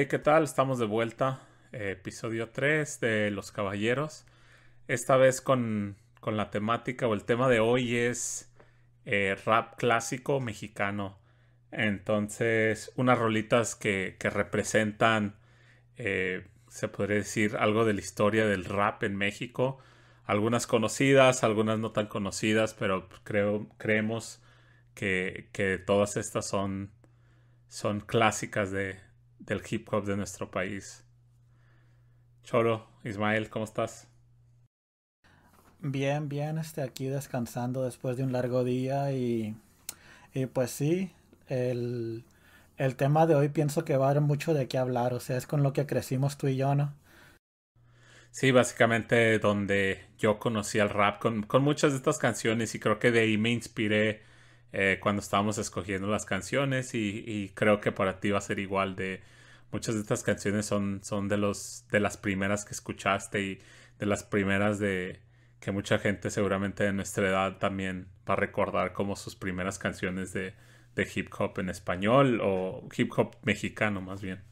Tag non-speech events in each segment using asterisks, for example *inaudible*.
Hey, ¿qué tal? Estamos de vuelta. Eh, episodio 3 de Los Caballeros. Esta vez con, la temática o el tema de hoy es eh, rap clásico mexicano. Entonces, unas rolitas que, representan, eh, se podría decir, algo de la historia del rap en México. Algunas conocidas, algunas no tan conocidas, pero creo, creemos que, que todas estas son, son clásicas de, del hip hop de nuestro país. Cholo, Ismael, ¿cómo estás? Bien, bien, este, aquí descansando después de un largo día y, y pues sí, el, el tema de hoy pienso que va a haber mucho de qué hablar, o sea, es con lo que crecimos tú y yo, ¿no? Sí, básicamente donde yo conocí el rap con, con muchas de estas canciones y creo que de ahí me inspiré eh, cuando estábamos escogiendo las canciones y, creo que para ti va a ser igual de muchas de estas canciones son, son de los de las primeras que escuchaste y de las primeras de que mucha gente seguramente de nuestra edad también va a recordar como sus primeras canciones de, de hip hop en español o hip hop mexicano más bien.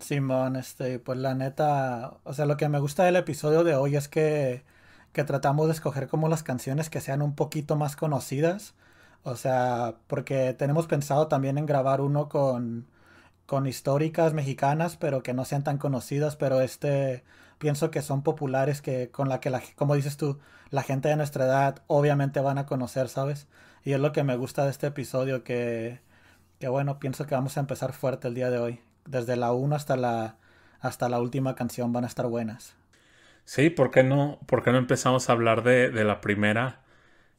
Simón, este, pues la neta, o sea, lo que me gusta del episodio de hoy es que que tratamos de escoger como las canciones que sean un poquito más conocidas. O sea, porque tenemos pensado también en grabar uno con, con históricas mexicanas, pero que no sean tan conocidas, pero este pienso que son populares, que con la que, la, como dices tú, la gente de nuestra edad obviamente van a conocer, ¿sabes? Y es lo que me gusta de este episodio, que, que bueno, pienso que vamos a empezar fuerte el día de hoy. Desde la 1 hasta la, hasta la última canción van a estar buenas. Sí, ¿por qué no, por qué no empezamos a hablar de, de la primera?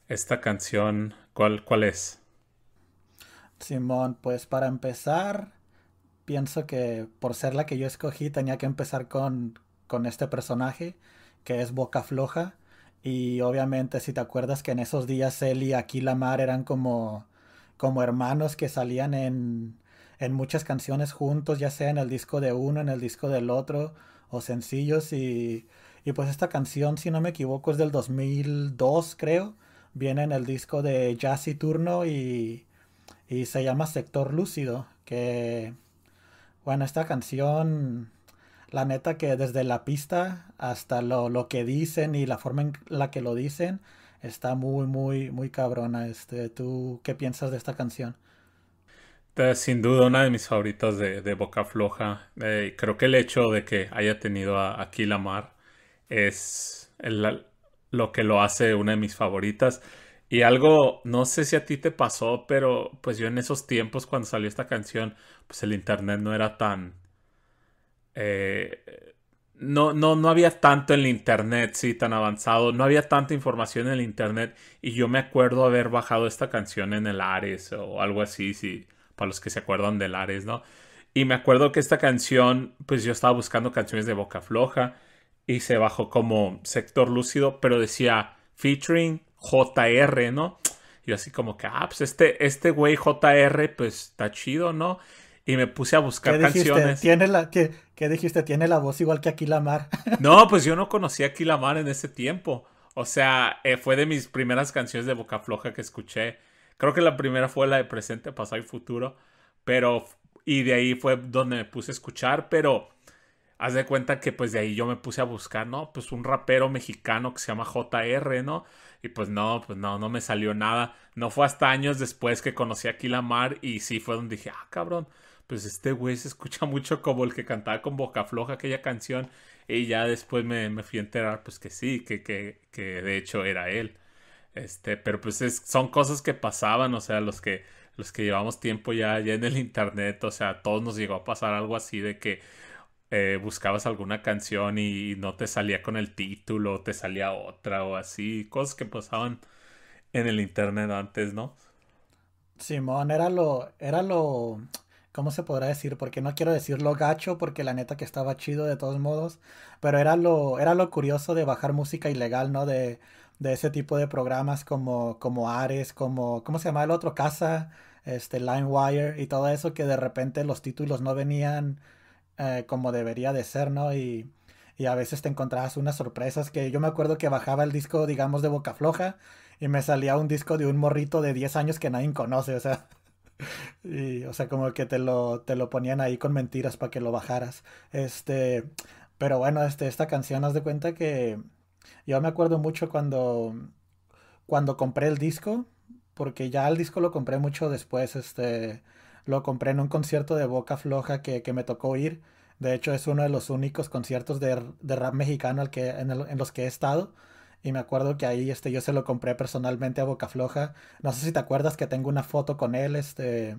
Esta canción, ¿cuál, ¿cuál es? Simón, pues para empezar, pienso que por ser la que yo escogí tenía que empezar con, con este personaje, que es Boca Floja. Y obviamente si te acuerdas que en esos días él y Aquila Mar eran como, como hermanos que salían en, en muchas canciones juntos, ya sea en el disco de uno, en el disco del otro, o sencillos. Y y pues esta canción, si no me equivoco, es del 2002, creo. Viene en el disco de Jazzy Turno y, y se llama Sector Lúcido. Que, bueno, esta canción, la neta que desde la pista hasta lo, lo que dicen y la forma en la que lo dicen, está muy, muy, muy cabrona. Este, ¿Tú qué piensas de esta canción? Sin duda una de mis favoritas de, de Boca Floja. Eh, creo que el hecho de que haya tenido a, a Mar es lo que lo hace una de mis favoritas. Y algo, no sé si a ti te pasó, pero pues yo en esos tiempos cuando salió esta canción, pues el internet no era tan... Eh, no, no, no había tanto en el internet, sí, tan avanzado. No había tanta información en el internet. Y yo me acuerdo haber bajado esta canción en el Ares o algo así, sí, para los que se acuerdan del Ares, ¿no? Y me acuerdo que esta canción, pues yo estaba buscando canciones de boca floja y se bajó como sector lúcido, pero decía featuring JR, ¿no? Y así como que, ah, pues este, este güey JR, pues está chido, ¿no? Y me puse a buscar canciones. ¿Tiene la, ¿qué, ¿Qué dijiste? ¿Tiene la voz igual que Aquilamar? *laughs* no, pues yo no conocía a Aquilamar en ese tiempo. O sea, eh, fue de mis primeras canciones de Boca Floja que escuché. Creo que la primera fue la de Presente, Pasado y Futuro. Pero, y de ahí fue donde me puse a escuchar. Pero haz de cuenta que pues de ahí yo me puse a buscar, ¿no? Pues un rapero mexicano que se llama JR, ¿no? Y pues no, pues no, no me salió nada. No fue hasta años después que conocí a Kilamar y sí fue donde dije, ah, cabrón, pues este güey se escucha *laughs* mucho como el que cantaba con Boca Floja aquella canción. Y ya después me, me fui a enterar, pues que sí, que, que, que de hecho era él. Este, pero pues son cosas que pasaban, o sea, los que, los que llevamos tiempo ya, ya en el internet, o sea, a todos nos llegó a pasar algo así de que eh, buscabas alguna canción y no te salía con el título, te salía otra o así, cosas que pasaban en el internet antes, ¿no? Simón, era lo, era lo, ¿cómo se podrá decir? Porque no quiero decirlo gacho, porque la neta que estaba chido de todos modos, pero era lo, era lo curioso de bajar música ilegal, ¿no? De, de ese tipo de programas como, como Ares, como, ¿cómo se llama el otro? Casa, este, LimeWire y todo eso que de repente los títulos no venían eh, como debería de ser, ¿no? Y, y, a veces te encontrabas unas sorpresas que yo me acuerdo que bajaba el disco, digamos, de Boca Floja y me salía un disco de un morrito de 10 años que nadie conoce, o sea. *laughs* o sea, como que te lo, te lo ponían ahí con mentiras para que lo bajaras. Este, pero bueno, este, esta canción, haz de cuenta que yo me acuerdo mucho cuando, cuando compré el disco, porque ya el disco lo compré mucho después, este, lo compré en un concierto de Boca Floja que, que me tocó ir. De hecho, es uno de los únicos conciertos de, de rap mexicano al que, en, en, los que he estado. Y me acuerdo que ahí este, yo se lo compré personalmente a Boca Floja. No sé si te acuerdas que tengo una foto con él este,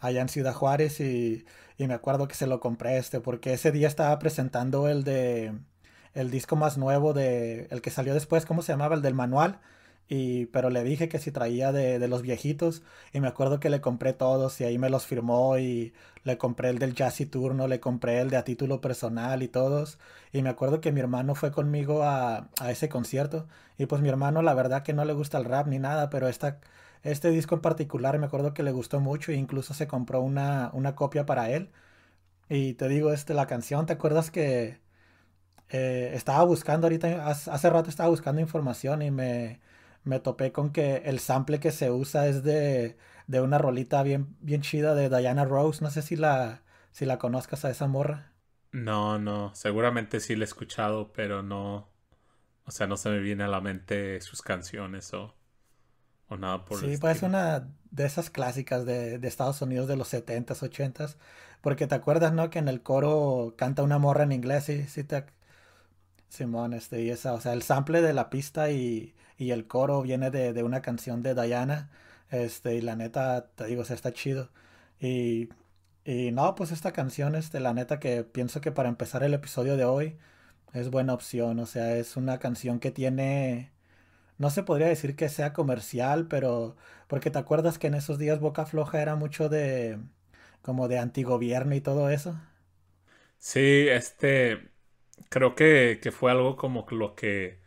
allá en Ciudad Juárez y, y me acuerdo que se lo compré este, porque ese día estaba presentando el de el disco más nuevo de el que salió después, ¿cómo se llamaba? El del manual pero le dije que si traía de, los viejitos y me acuerdo que le compré todos y ahí me los firmó y le compré el del Jazzy Turno, le compré el de a título personal y todos y me acuerdo que mi hermano fue conmigo a, a ese concierto y pues mi hermano la verdad que no le gusta el rap ni nada, pero esta, este disco en particular me acuerdo que le gustó mucho e incluso se compró una, una copia para él y te digo, este, la canción, ¿te acuerdas que eh, estaba buscando ahorita, hace rato estaba buscando información y me me topé con que el sample que se usa es de, de una rolita bien, bien chida de Diana Rose. No sé si la, si la conozcas a esa morra. No, no, seguramente sí la he escuchado, pero no, o sea, no se me viene a la mente sus canciones o, o nada por Sí, pues es una de esas clásicas de, de, Estados Unidos de los 70s, 80s, porque te acuerdas, ¿no? Que en el coro canta una morra en inglés, y sí te... Simón, este, y esa, o sea, el sample de la pista y, y el coro viene de, de, una canción de Diana. Este, y la neta, te digo, se está chido. Y, y no, pues esta canción, este, la neta que pienso que para empezar el episodio de hoy es buena opción. O sea, es una canción que tiene. No se podría decir que sea comercial, pero. Porque te acuerdas que en esos días Boca Floja era mucho de. como de antigobierno y todo eso. Sí, este. Creo que, que fue algo como lo que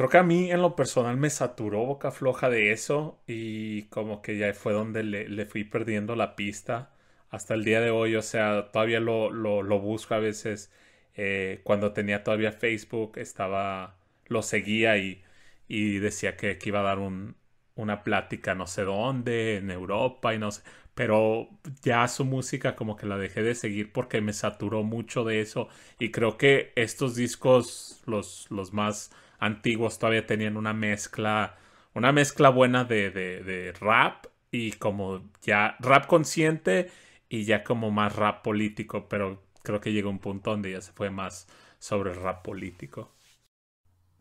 Creo que a mí en lo personal me saturó boca floja de eso y como que ya fue donde le, le fui perdiendo la pista hasta el día de hoy. O sea, todavía lo, lo, busco a veces. Eh, cuando tenía todavía Facebook estaba, lo seguía y, y decía que, que, iba a dar un, una plática no sé dónde, en Europa y no sé. Pero ya su música como que la dejé de seguir porque me saturó mucho de eso. Y creo que estos discos, los, los más antiguos todavía tenían una mezcla, una mezcla buena de, de, rap y como ya rap consciente y ya como más rap político, pero creo que llegó un punto donde ya se fue más sobre rap político.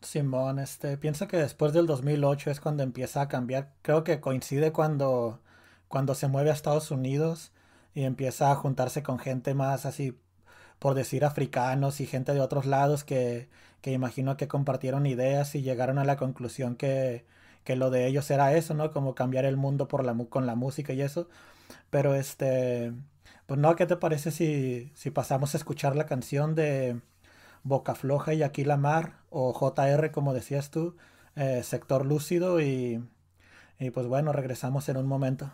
Simón, este, pienso que después del 2008 es cuando empieza a cambiar. Creo que coincide cuando, cuando se mueve a Estados Unidos y empieza a juntarse con gente más así, por decir, africanos y gente de otros lados que, que imagino que compartieron ideas y llegaron a la conclusión que, que lo de ellos era eso, ¿no? Como cambiar el mundo por la, con la música y eso. Pero este, pues no, ¿qué te parece si, si pasamos a escuchar la canción de Boca Floja y Aquí la Mar o JR, como decías tú, eh, Sector Lúcido y, y pues bueno, regresamos en un momento.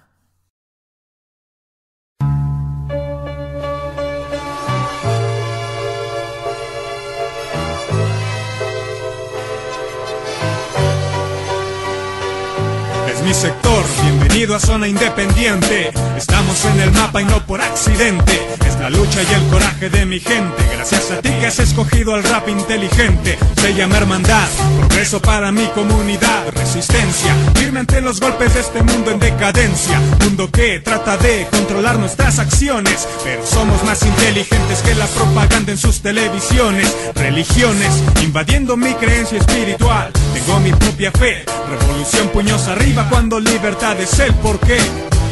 Sector. A Zona Independiente. Estamos en el mapa y no por accidente. Es la lucha y el coraje de mi gente. Gracias a ti que has escogido al rap inteligente. Se llama hermandad, progreso para mi comunidad. Resistencia, firme ante los golpes de este mundo en decadencia. Mundo que trata de controlar nuestras acciones. Pero somos más inteligentes que la propaganda en sus televisiones. Religiones, invadiendo mi creencia espiritual. Tengo mi propia fe. Revolución puños arriba cuando libertad es el porqué.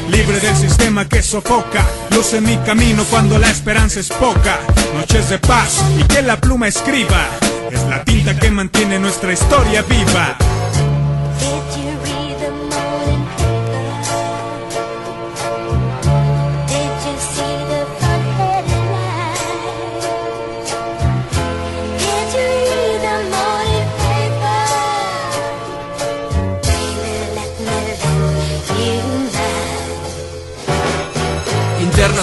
Libre del sistema que sofoca, luce mi camino cuando la esperanza es poca. Noches de paz y que la pluma escriba, es la tinta que mantiene nuestra historia viva.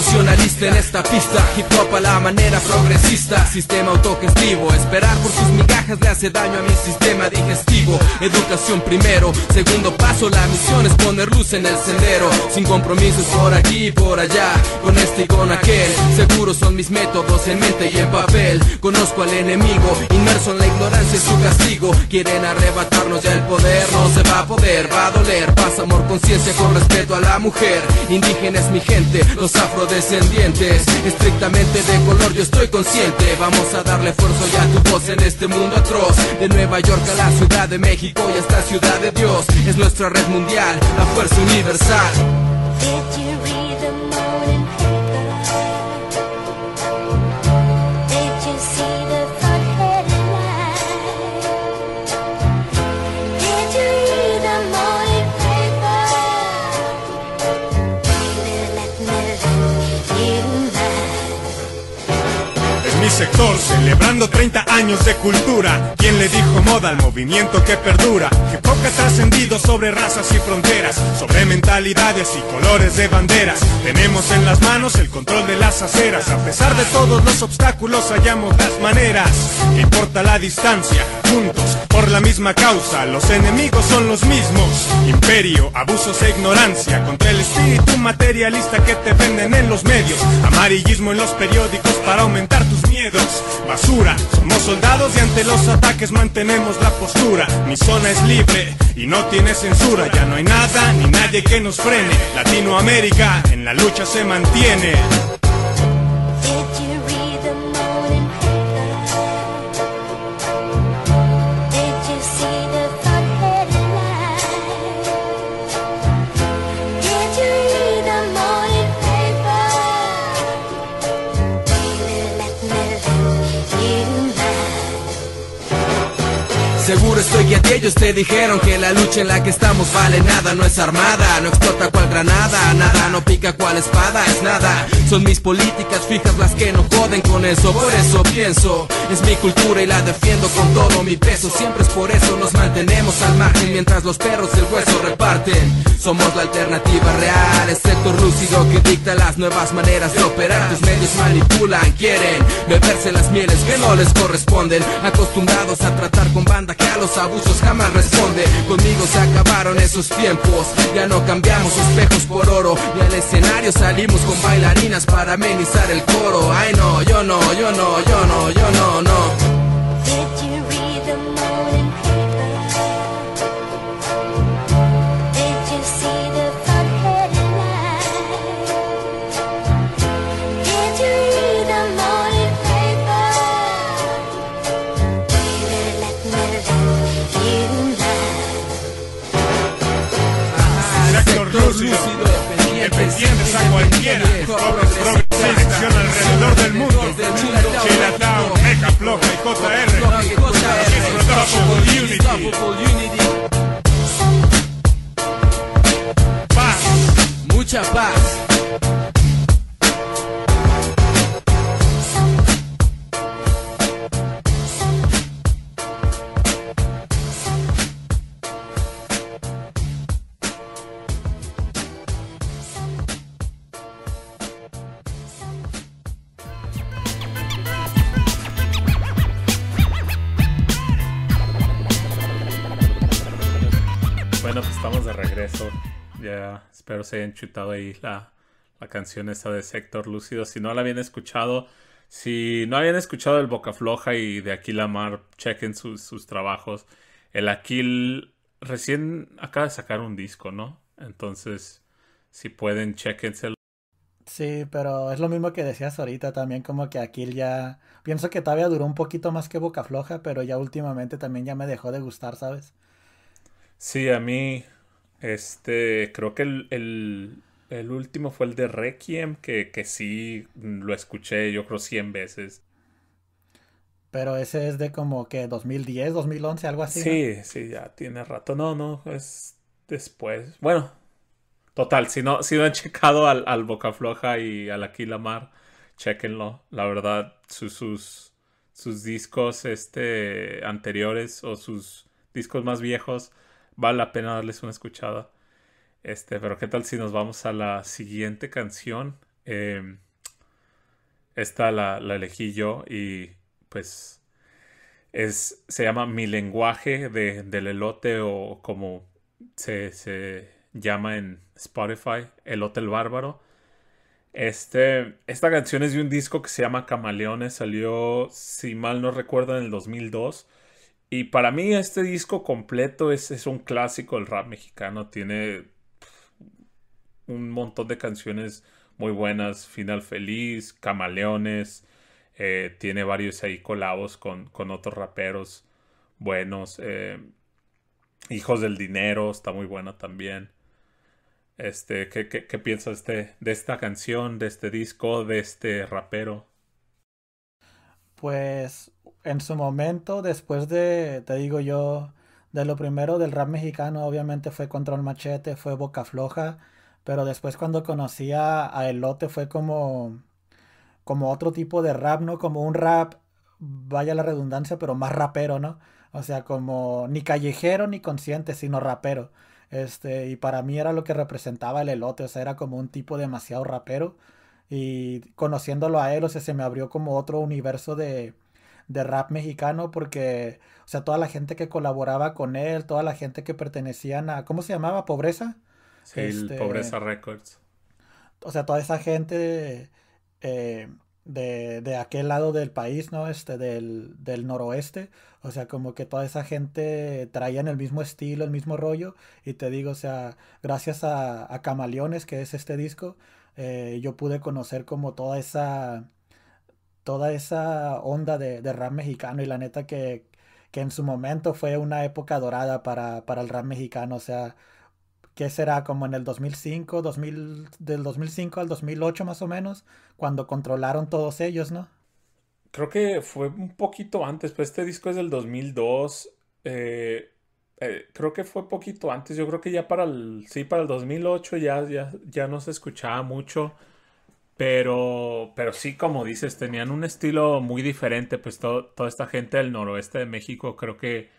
Internacionalista en esta pista. Hip hop a la manera progresista, sistema autogestivo. Esperar por sus migajas le hace daño a mi sistema digestivo. Educación primero, segundo paso, la misión es poner luz en el sendero. Sin compromisos por aquí y por allá, con este y con aquel. Seguro son mis métodos en mente y en papel. Conozco al enemigo, inmerso en la ignorancia y su castigo. Quieren arrebatarnos ya el poder, no se va a poder, va a doler. Paz, amor, conciencia con respeto a la mujer. Indígena es mi gente, los afrodescendientes. Estrictamente de color, yo estoy consciente. Vamos a darle fuerza ya a tu voz en este mundo atroz. De Nueva York a la Ciudad de México y esta Ciudad de Dios. Es nuestra red mundial, la fuerza universal. Sector celebrando 30 años de cultura. ¿Quién le dijo moda al movimiento que perdura? Que poca ha trascendido sobre razas y fronteras, sobre mentalidades y colores de banderas. Tenemos en las manos el control de las aceras. A pesar de todos los obstáculos, hallamos las maneras. Importa la distancia, juntos, por la misma causa. Los enemigos son los mismos. Imperio, abusos e ignorancia. Contra el espíritu materialista que te venden en los medios. Amarillismo en los periódicos para aumentar tus miedos basura. Somos soldados y ante los ataques mantenemos la postura. Mi zona es libre y no tiene censura. Ya no hay nada ni nadie que nos frene. Latinoamérica en la lucha se mantiene. Seguro estoy que a ti ellos te dijeron que la lucha en la que estamos vale nada, no es armada, no explota cual granada, nada, no pica cual espada, es nada. Son mis políticas fijas las que no joden con eso, por eso pienso, es mi cultura y la defiendo con todo mi peso. Siempre es por eso nos mantenemos al margen mientras los perros el hueso reparten. Somos la alternativa real, el sector lúcido que dicta las nuevas maneras de operar. Tus medios manipulan, quieren beberse las mieles que no les corresponden, acostumbrados a tratar con banda a los abusos jamás responde. Conmigo se acabaron esos tiempos. Ya no cambiamos espejos por oro. Y al escenario salimos con bailarinas para amenizar el coro. Ay no, yo no, yo no, yo no, yo no, no del mundo. Chinatown, Meca, Floja y JR. Unity. Paz. Mucha paz. Espero se hayan chutado ahí la, canción esa de Sector Lúcido. Si no la habían escuchado, si no habían escuchado el Boca Floja y de Aquil Amar, chequen sus, trabajos. El Aquil recién acaba de sacar un disco, ¿no? Entonces, si pueden, chequenselo. Sí, pero es lo mismo que decías ahorita también, como que Aquil ya... Pienso que todavía duró un poquito más que Boca Floja, pero ya últimamente también ya me dejó de gustar, ¿sabes? Sí, a mí este, creo que el, último fue el de Requiem, que, que sí lo escuché yo creo 100 veces. Pero ese es de como que 2010, 2011, algo así. Sí, sí, ya tiene rato. No, no, es después. Bueno, total, si no, si no han checado al, al Boca Floja y al Aquila Mar, chequenlo. La verdad, sus, sus, sus discos este, anteriores o sus discos más viejos vale la pena darles una escuchada. Este, pero qué tal si nos vamos a la siguiente canción. Em, esta la, elegí yo y pues es, se llama Mi lenguaje de, del elote o como se, se llama en Spotify, Elote el Bárbaro. Este, esta canción es de un disco que se llama Camaleones, salió, si mal no recuerdo, en el 2002. Y para mí este disco completo es, es un clásico del rap mexicano, tiene un montón de canciones muy buenas, Final Feliz, Camaleones, eh, tiene varios ahí colabos con, con otros raperos buenos. Eh, Hijos del Dinero está muy buena también. Este, ¿qué, qué, piensas de, de esta canción, de este disco, de este rapero? Pues en su momento, después de, te digo yo, de lo primero del rap mexicano, obviamente fue Control Machete, fue Boca Floja, pero después cuando conocí a, a Elote fue como, como otro tipo de rap, ¿no? Como un rap, vaya la redundancia, pero más rapero, ¿no? O sea, como ni callejero ni consciente, sino rapero. Este, y para mí era lo que representaba el elote, o sea, era como un tipo demasiado rapero. Y conociéndolo a él, o sea, se me abrió como otro universo de, de rap mexicano porque, o sea, toda la gente que colaboraba con él, toda la gente que pertenecían a, ¿cómo se llamaba? ¿Pobreza? Sí, este, Pobreza Records. O sea, toda esa gente eh, de, de, aquel lado del país, ¿no? Este, del, del, noroeste. O sea, como que toda esa gente traían el mismo estilo, el mismo rollo. Y te digo, o sea, gracias a, a Camaleones, que es este disco, eh, yo pude conocer como toda esa toda esa onda de, de rap mexicano y la neta que, que, en su momento fue una época dorada para, para el rap mexicano, o sea, ¿qué será? Como en el 2005, 2000, del 2005 al 2008 más o menos, cuando controlaron todos ellos, ¿no? Creo que fue un poquito antes, pues este disco es del 2002. Eh, eh, creo que fue poquito antes. Yo creo que ya para el, sí, para el 2008 ya, ya, ya no se escuchaba mucho. Pero, pero sí, como dices, tenían un estilo muy diferente. Pues toda esta gente del noroeste de México creo que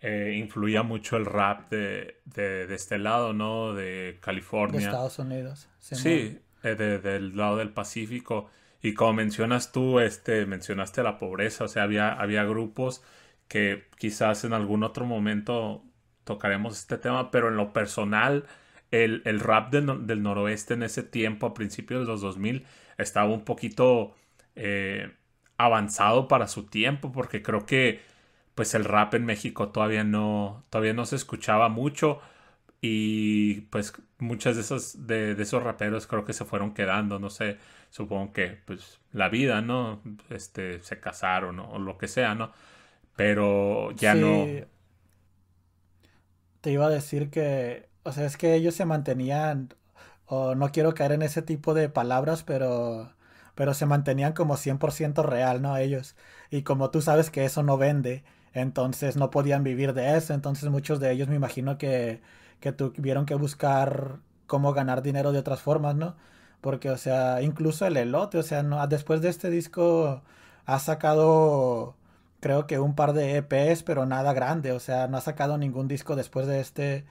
eh, influía mucho el rap de, de, este lado, ¿no? De California. De Estados Unidos. Sí, eh, del lado del Pacífico. Y como mencionas tú, este, mencionaste la pobreza, o sea, había, había grupos que quizás en algún otro momento tocaremos este tema, pero en lo personal, el, el rap del noroeste en ese tiempo, a principios de los 2000, estaba un poquito eh, avanzado para su tiempo, porque creo que pues el rap en México todavía no, todavía no se escuchaba mucho y pues muchas de esos, de, esos raperos creo que se fueron quedando, no sé, supongo que pues la vida, ¿no? Este, se casaron o lo que sea, ¿no? Pero ya no... Te iba a decir que, o sea, es que ellos se mantenían, o no quiero caer en ese tipo de palabras, pero pero se mantenían como 100% real, ¿no? Ellos. Y como tú sabes que eso no vende, entonces no podían vivir de eso, entonces muchos de ellos me imagino que, que tuvieron que buscar cómo ganar dinero de otras formas, ¿no? Porque, o sea, incluso el elote, o sea, no, después de este disco ha sacado, creo que un par de EPs, pero nada grande, o sea, no ha sacado ningún disco después de este,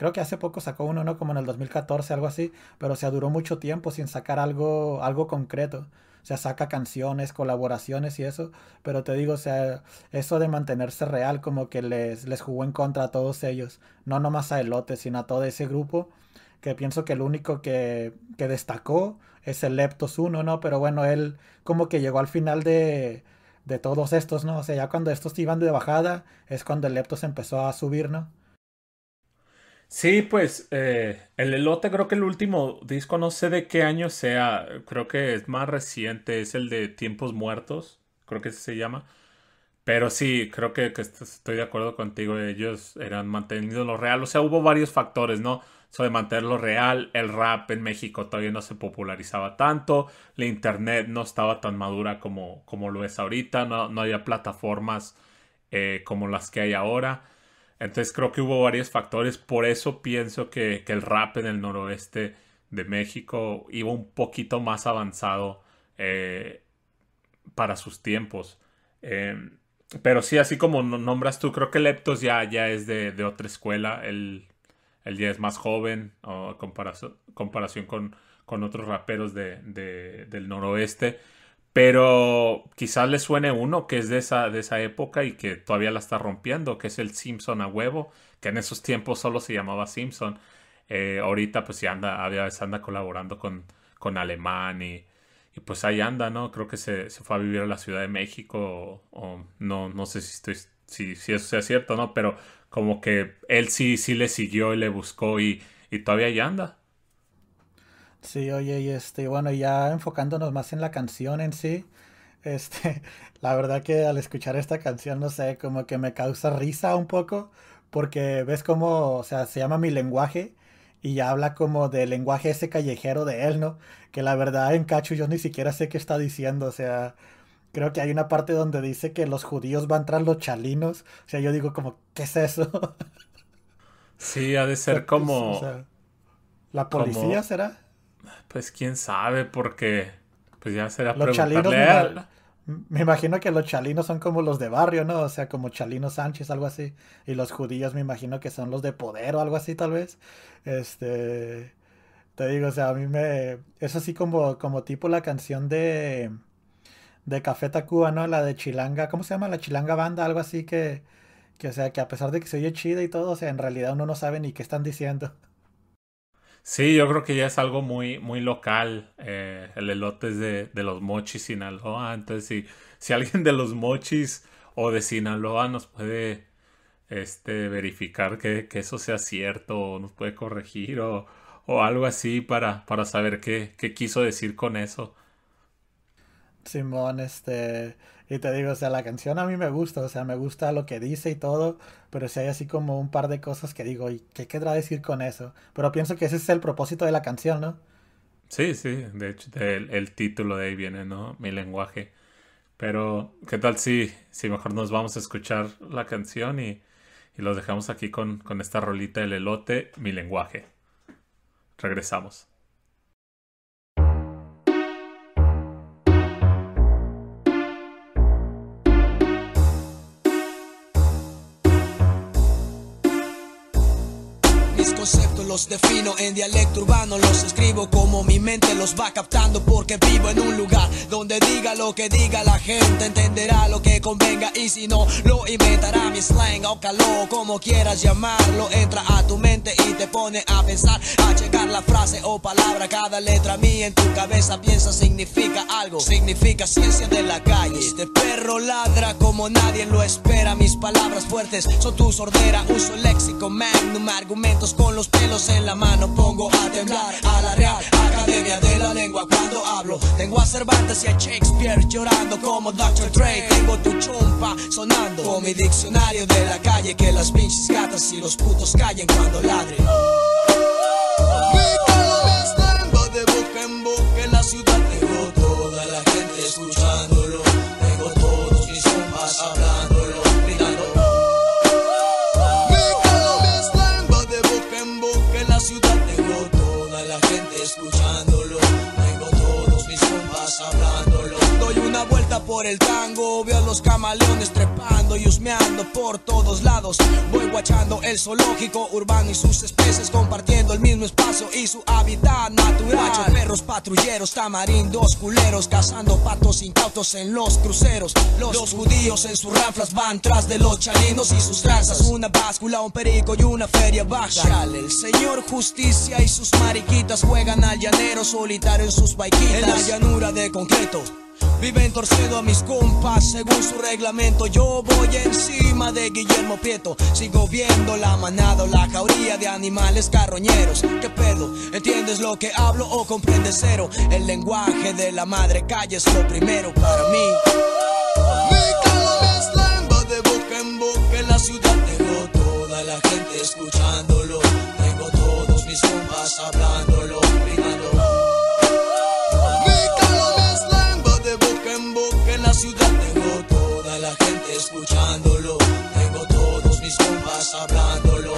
creo que hace poco sacó uno, ¿no? Como en el 2014, algo así, pero o sea, duró mucho tiempo sin sacar algo, algo concreto. O sea, saca canciones, colaboraciones y eso. Pero te digo, o sea, eso de mantenerse real como que les, les jugó en contra a todos ellos. No nomás a Elote, sino a todo ese grupo. Que pienso que el único que, que destacó es el Leptos 1, ¿no? Pero bueno, él como que llegó al final de, de todos estos, ¿no? O sea, ya cuando estos iban de bajada es cuando el Leptos empezó a subir, ¿no? Sí, pues eh, el elote creo que el último disco, no sé de qué año sea, creo que es más reciente, es el de Tiempos Muertos, creo que se llama. Pero sí, creo que, estoy de acuerdo contigo, ellos eran mantenido lo real, o sea, hubo varios factores, ¿no? Eso de mantenerlo real, el rap en México todavía no se popularizaba tanto, la internet no estaba tan madura como, como lo es ahorita, no, no había plataformas eh, como las que hay ahora. Entonces creo que hubo varios factores, por eso pienso que, el rap en el noroeste de México iba un poquito más avanzado eh, para sus tiempos. Em, pero sí, así como nombras tú, creo que Leptos ya, ya es de, otra escuela, él, ya es más joven, o comparación, con, otros raperos de, del noroeste. Pero quizás le suene uno que es de esa, de esa época y que todavía la está rompiendo, que es el Simpson a huevo, que en esos tiempos solo se llamaba Simpson. Eh, ahorita pues ya anda, anda colaborando con, con Alemán y, y, pues ahí anda, ¿no? Creo que se, se, fue a vivir a la Ciudad de México o, no, no sé si, estoy, si, si eso sea cierto, ¿no? Pero como que él sí, sí le siguió y le buscó y, y todavía ahí anda. Sí, oye, y este, bueno, ya enfocándonos más en la canción en sí, *laughs* este, la verdad que al escuchar esta canción, no sé, como que me causa risa un poco, porque ves como, o sea, se llama Mi lenguaje y ya habla como del lenguaje ese callejero de él, ¿no? Que la verdad en Cacho yo ni siquiera sé qué está diciendo, o sea, creo que hay una parte donde dice que los judíos van tras los chalinos, o sea, yo digo como, ¿qué es eso? Sí, ha de ser *laughs* como... O sea, ¿La policía será? Pues quién sabe, porque pues ya será los chalinos me, me, imagino que los chalinos son como los de barrio, ¿no? O sea, como Chalino Sánchez, algo así. Y los judíos me imagino que son los de poder o algo así, tal vez. Este. Te digo, o sea, a mí me. Es así como, como tipo la canción de. De Café Tacuba, ¿no? La de Chilanga. ¿Cómo se llama? La Chilanga Banda, algo así que. Que, o sea, que a pesar de que se oye chida y todo, o sea, en realidad uno no sabe ni qué están diciendo. Sí, yo creo que ya es algo muy, muy local. Eh, el elote es de, de, los mochis Sinaloa. Entonces, si, si alguien de los mochis o de Sinaloa nos puede este, verificar que, que eso sea cierto o nos puede corregir o, o algo así para, para saber qué, qué quiso decir con eso. Simón, este, y te digo, o sea, la canción a mí me gusta, o sea, me gusta lo que dice y todo, pero si hay así como un par de cosas que digo, ¿y qué querrá decir con eso? Pero pienso que ese es el propósito de la canción, ¿no? Sí, sí, de hecho, el, título de ahí viene, ¿no? Mi lenguaje. Pero, ¿qué tal si, si mejor nos vamos a escuchar la canción y, y los dejamos aquí con, con esta rolita del elote, mi lenguaje? Regresamos. Los defino en dialecto urbano, los escribo como mi mente los va captando porque vivo en un lugar donde diga lo que diga la gente, entenderá lo que convenga y si no, lo inventará mi slang o calor, como quieras llamarlo, entra a tu mente y te pone a pensar, a checar la frase o palabra, cada letra mía en tu cabeza piensa significa algo, significa ciencia de la calle. Este perro ladra como nadie lo espera, mis palabras fuertes son tu sordera, uso léxico magnum, argumentos con los pelos en la mano pongo a temblar a la Real Academia de la Lengua cuando hablo. Tengo a Cervantes y a Shakespeare llorando como Dr. Dre. Tengo tu chumpa sonando con mi diccionario de la calle que las pinches gatas y los putos callen cuando ladren. Por el tango, veo a los camaleones trepando y husmeando por todos lados. Voy guachando el zoológico urbano y sus especies compartiendo el mismo espacio y su hábitat natural. perros patrulleros, tamarindos, culeros, cazando patos incautos en los cruceros. Los, judíos en sus raflas van tras de los chalinos y sus tranzas. Una báscula, un perico y una feria baja. El señor justicia y sus mariquitas juegan al llanero solitario en sus baiquitas. En la llanura de concreto. Viven torciendo a mis compas según su reglamento. Yo voy encima de Guillermo Prieto. Sigo viendo la manada la jauría de animales carroñeros. ¿Qué pedo? ¿Entiendes lo que hablo o comprendes cero? El lenguaje de la madre calle es lo primero para mí. Mi de boca en boca en la ciudad. Tengo toda la gente escuchándolo. Tengo todos mis compas hablándolo, escuchándolo. Tengo todos mis compas hablándolo.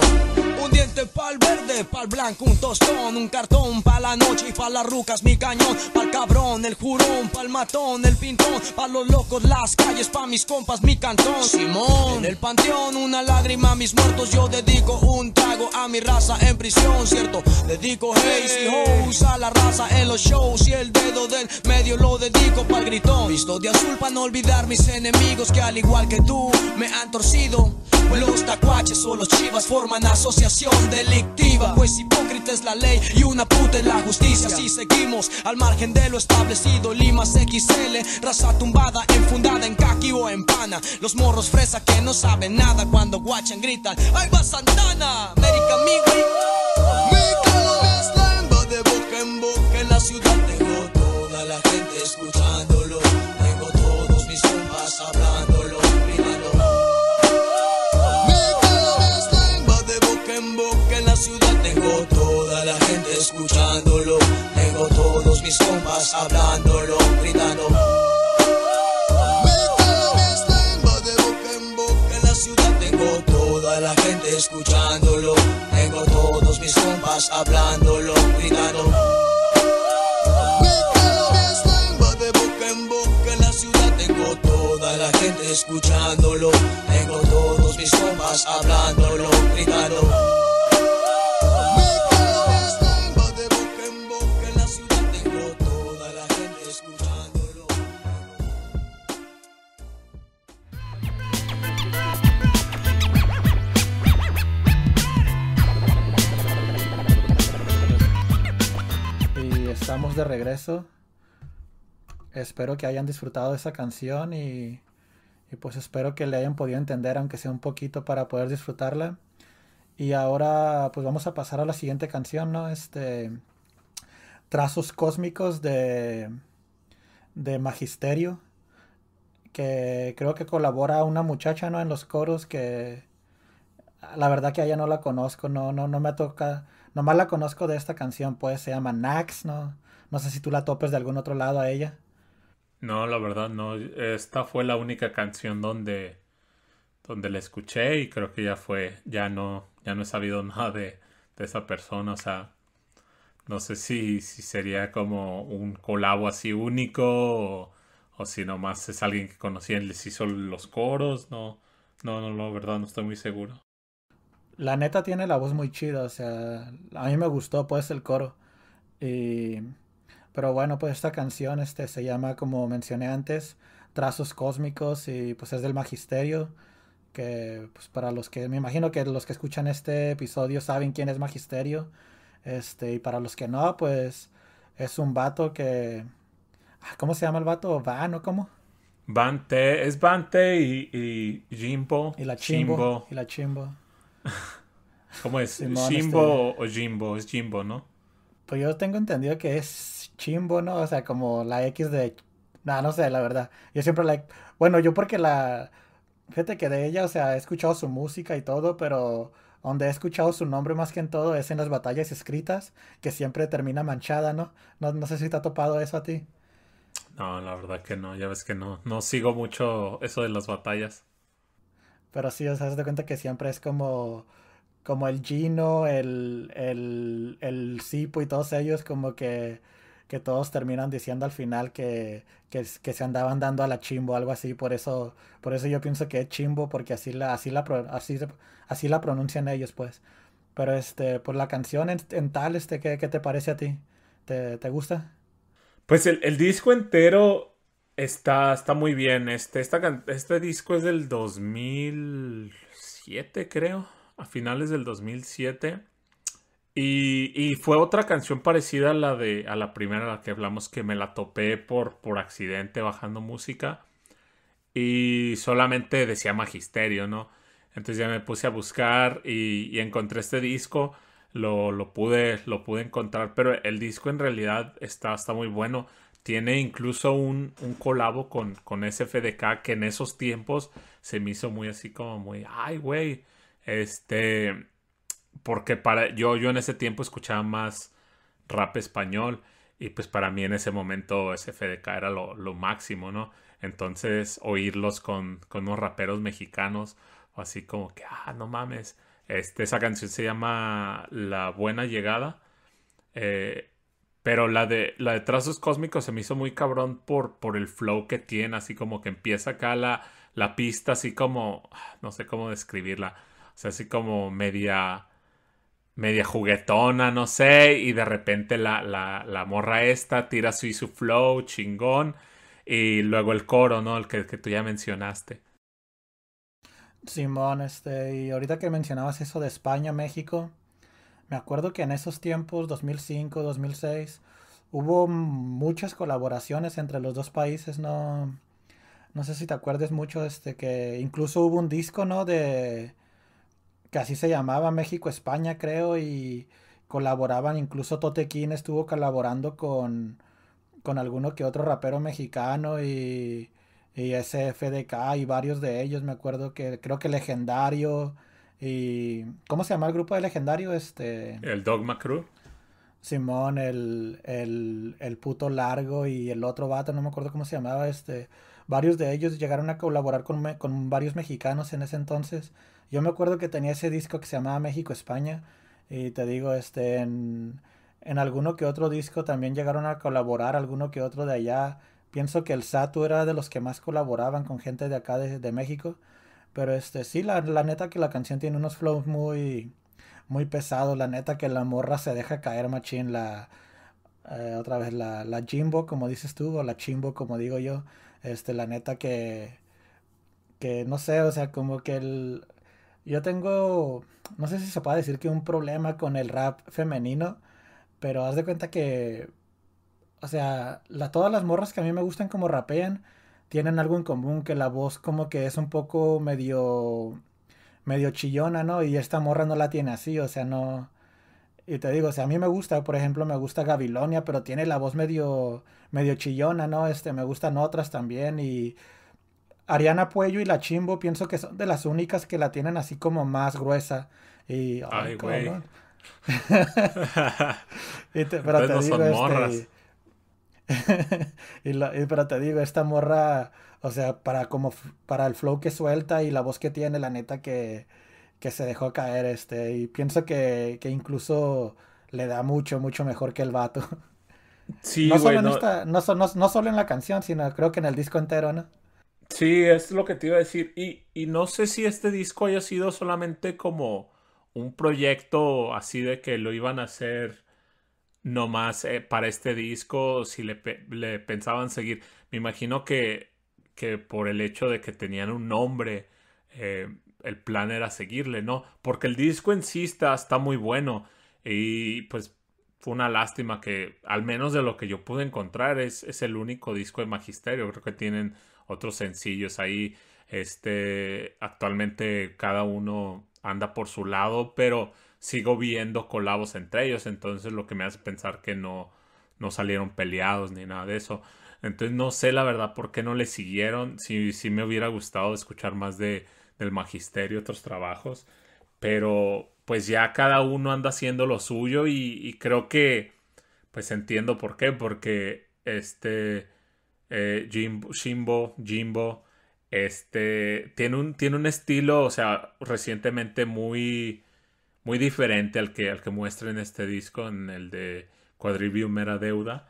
Un diente pa'l pa'l blanco un tostón, un cartón, pa' la noche y pa' las rucas mi cañón, pa'l cabrón, el jurón, pa'l matón, el pintón, pa' los locos las calles, pa' mis compas mi cantón, Simón, en el panteón una lágrima a mis muertos, yo dedico un trago a mi raza en prisión, cierto, dedico haze y hoes a la raza en los shows y el dedo del medio lo dedico pa'l gritón, visto de azul pa' no olvidar mis enemigos que al igual que tú me han torcido, pues los tacuaches o los chivas forman asociación delictiva. Pues hipócrita es la ley y una puta es la justicia. Si seguimos al margen de lo establecido, Limas XL, raza tumbada, enfundada en kaki o en pana. Los morros fresa que no saben nada cuando guachan gritan: ¡Ahí va Santana! América, amigo. Mi calor es lengua de boca en boca en la ciudad. Tengo toda la gente escuchándolo. Mis compas hablándolo, gritando. La gente escuchándolo. Tengo todos mis compas hablándolo, gritando. Lengua de boca en boca en la ciudad. Tengo toda la gente escuchándolo. Tengo todos mis compas hablándolo, gritando. Estamos de regreso. Espero que hayan disfrutado de esa canción y, y pues espero que le hayan podido entender, aunque sea un poquito, para poder disfrutarla. Y ahora pues vamos a pasar a la siguiente canción, ¿no? Este Trazos Cósmicos de, de Magisterio, que creo que colabora una muchacha, ¿no? En los coros que la verdad que a ella no la conozco, no, no, no me toca, nomás la conozco de esta canción, pues se llama Nax, ¿no? No sé si tú la topes de algún otro lado a ella. No, la verdad no. Esta fue la única canción donde, donde la escuché y creo que ya fue, ya no, ya no he sabido *laughs* nada de, de esa persona. O sea, no sé si, si sería como un colabo así único o, si nomás es alguien que conocía y les hizo los coros. No, no, no, la verdad no estoy muy seguro. La neta tiene la voz muy chida, o sea, a mí me gustó pues el coro. Y pero bueno, pues esta canción este se llama como mencioné antes, Trazos Cósmicos y pues es del Magisterio, que pues para los que me imagino que los que escuchan este episodio saben quién es Magisterio. Este, y para los que no, pues es un vato que ah, ¿cómo se llama el vato? ¿Van o cómo? Bante, es Bante y, y Jimbo. Y la Chimbo, Chimbo. y la Chimbo. ¿Cómo es? Simón, ¿Jimbo este- o Jimbo? Es Jimbo, ¿no? Pues yo tengo entendido que es chimbo, ¿no? O sea, como la X de... No, no sé, la verdad. Yo siempre la... Bueno, yo porque la... Fíjate que de ella, o sea, he escuchado su música y todo, pero donde he escuchado su nombre más que en todo es en las batallas escritas, que siempre termina manchada, ¿no? No, no sé si te ha topado eso a ti. No, la verdad que no, ya ves que no. No sigo mucho eso de las batallas. Pero sí, o sea, de cuenta que siempre es como... Como el Gino, el, el, el Sipo y todos ellos como que... Que todos terminan diciendo al final que, que, se andaban dando a la chimbo, algo así. Por eso, por eso yo pienso que es chimbo, porque así la, así la, así, se- así la pronuncian ellos, pues. Pero este, pues la canción en, en tal, este, ¿qué, qué te parece a ti? ¿Te, te gusta? Pues el, el disco entero está, está muy bien. Este, este disco es del 2007, creo. A finales del 2007. Y, y fue otra canción parecida a la de a la primera a la que hablamos que me la topé por, por accidente bajando música. Y solamente decía Magisterio, ¿no? Entonces ya me puse a buscar y, y encontré este disco. Lo, lo pude, lo pude encontrar, pero el disco en realidad está, está muy bueno. Tiene incluso un, un colabo con, con SFDK que en esos tiempos se me hizo muy así como muy, ay, güey, este, porque para yo, yo en ese tiempo escuchaba más rap español y pues para mí en ese momento SFDK era lo, lo máximo, ¿no? Entonces oírlos con, con unos raperos mexicanos, o así como que, ah, no mames, Este, esa canción se llama La Buena Llegada. Eh, pero la de, la de Trazos Cósmicos se me hizo muy cabrón por, por el flow que tiene, así como que empieza acá la, la pista, así como, no sé cómo describirla, o sea, así como media, media juguetona, no sé, y de repente la, la, la morra esta tira su, su flow chingón, y luego el coro, ¿no? El que, que tú ya mencionaste. Simón, este, y ahorita que mencionabas eso de España, México, me acuerdo que en esos tiempos, 2005, 2006, hubo muchas colaboraciones entre los dos países, ¿no? No sé si te acuerdas mucho, este, que incluso hubo un disco, ¿no? De, que así se llamaba México-España, creo, y colaboraban, incluso Totequín estuvo colaborando con, con alguno que otro rapero mexicano y, y SFDK y varios de ellos, me acuerdo que creo que Legendario y ¿cómo se llama el grupo de Legendario? Este el Dogma Crew. Simón, el, el, el puto largo y el otro vato, no me acuerdo cómo se llamaba, este varios de ellos llegaron a colaborar con, con varios mexicanos en ese entonces. Yo me acuerdo que tenía ese disco que se llamaba México España y te digo, este en, en alguno que otro disco también llegaron a colaborar, alguno que otro de allá. Pienso que el Satu era de los que más colaboraban con gente de acá de, de México. Pero este, sí, la, la neta que la canción tiene unos flows muy, muy pesados. La neta que la morra se deja caer machín. La, eh, otra vez, la, la Jimbo, como dices tú, o la Chimbo, como digo yo. Este, la neta que, que no sé, o sea, como que el, yo tengo, no sé si se puede decir que un problema con el rap femenino, pero haz de cuenta que, o sea, la, todas las morras que a mí me gustan como rapean, tienen algo en común, que la voz como que es un poco medio, medio chillona, ¿no? Y esta morra no la tiene así, o sea, no... Y te digo, o sea, a mí me gusta, por ejemplo, me gusta Gabilonia, pero tiene la voz medio, medio chillona, ¿no? Este, me gustan otras también y Ariana Puello y la Chimbo pienso que son de las únicas que la tienen así como más gruesa. Y, ay, güey. *laughs* *laughs* pero te digo, este, *laughs* y, pero te digo, esta morra, o sea, para como para el flow que suelta y la voz que tiene, la neta que, que se dejó caer, este, y pienso que, que incluso le da mucho, mucho mejor que el vato. *laughs* Sí, no, solo en esta, no, no, solo en la canción, sino creo que en el disco entero, ¿no? Sí, es lo que te iba a decir. Y, y no sé si este disco haya sido solamente como un proyecto así de que lo iban a hacer nomás eh, para este disco, si le, le, pensaban seguir. Me imagino que, que, por el hecho de que tenían un nombre, eh, el plan era seguirle, ¿no? Porque el disco en sí está, está muy bueno y pues fue una lástima que, al menos de lo que yo pude encontrar, es, es el único disco de Magisterio. Creo que tienen otros sencillos ahí. Este, actualmente cada uno anda por su lado, pero sigo viendo colabos entre ellos, entonces lo que me hace pensar que no, no salieron peleados ni nada de eso. Entonces no sé la verdad por qué no le siguieron, si, si me hubiera gustado escuchar más de, del magisterio, otros trabajos, pero pues ya cada uno anda haciendo lo suyo y, creo que pues entiendo por qué, porque este eh, Jimbo, Jimbo, Jimbo, este tiene un, tiene un estilo, o sea, recientemente muy muy diferente al que, al que muestra en este disco, en el de Quadrivium Mera Deuda.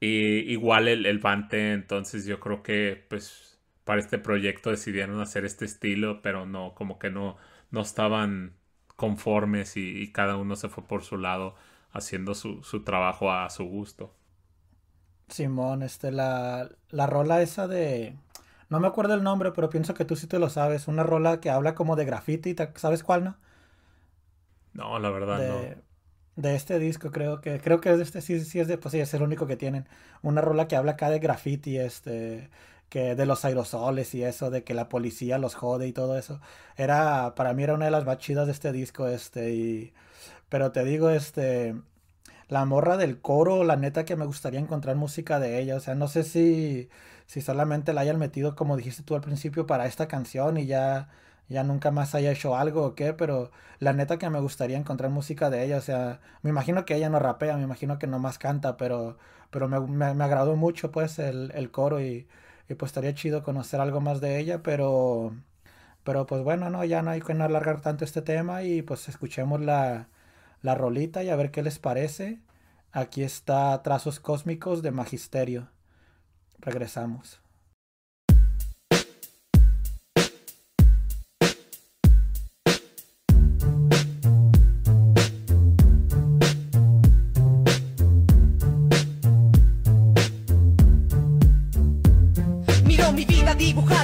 Y igual el, el Bante, entonces yo creo que pues para este proyecto decidieron hacer este estilo, pero no, como que no, no estaban conformes y, cada uno se fue por su lado haciendo su, su trabajo a su gusto. Simón, este, la, la rola esa de... No me acuerdo el nombre, pero pienso que tú sí te lo sabes. Una rola que habla como de graffiti, ¿sabes cuál, no? No, la verdad de, no. De este disco, creo que, creo que es este, sí, sí es de, pues sí, es el único que tienen. Una rola que habla acá de graffiti, este, que de los aerosoles y eso, de que la policía los jode y todo eso. Era, para mí era una de las más chidas de este disco, este, y, pero te digo, este, la morra del coro, la neta que me gustaría encontrar música de ella, o sea, no sé si, si solamente la hayan metido, como dijiste tú al principio, para esta canción y ya ya nunca más haya hecho algo o qué, pero la neta que me gustaría encontrar música de ella, o sea, me imagino que ella no rapea, me imagino que no más canta, pero, pero me, me, agradó mucho pues el, el coro y, y, pues estaría chido conocer algo más de ella, pero, Pero pues bueno, no, ya no hay que alargar tanto este tema y pues escuchemos la, la rolita y a ver qué les parece. Aquí está Trazos Cósmicos de Magisterio. Regresamos.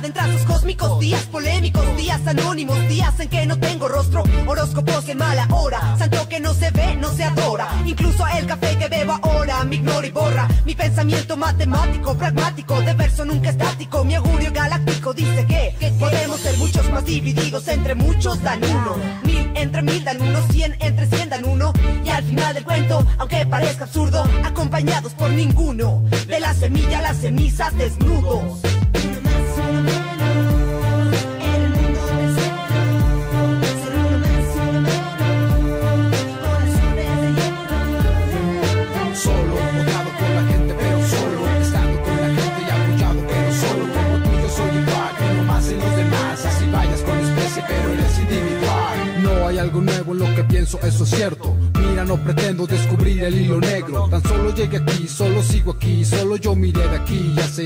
En trazos cósmicos Días polémicos, días anónimos Días en que no tengo rostro. Horóscopos en mala hora Santo que no se ve, no se adora. Incluso el café que bebo ahora Me ignora y borra. Mi pensamiento matemático, pragmático De verso nunca estático. Mi augurio galáctico dice que Podemos ser muchos más divididos Entre muchos dan uno. Mil entre mil dan uno Cien entre cien dan uno. Y al final del cuento Aunque parezca absurdo Acompañados por ninguno. De la semilla las cenizas desnudos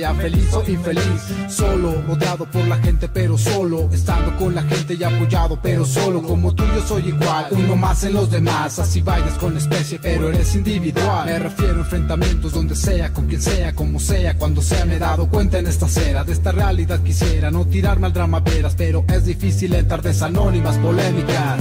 sea feliz o infeliz. Solo, rodeado por la gente, pero solo. Estando con la gente y apoyado, pero solo. Como tú, yo soy igual, uno más en los demás. Así vayas con especie, pero eres individual. Me refiero a enfrentamientos donde sea, con quien sea, como sea, cuando sea. Me he dado cuenta en esta cera de esta realidad. Quisiera no tirarme al drama veras, pero es difícil en tardes anónimas, polémicas.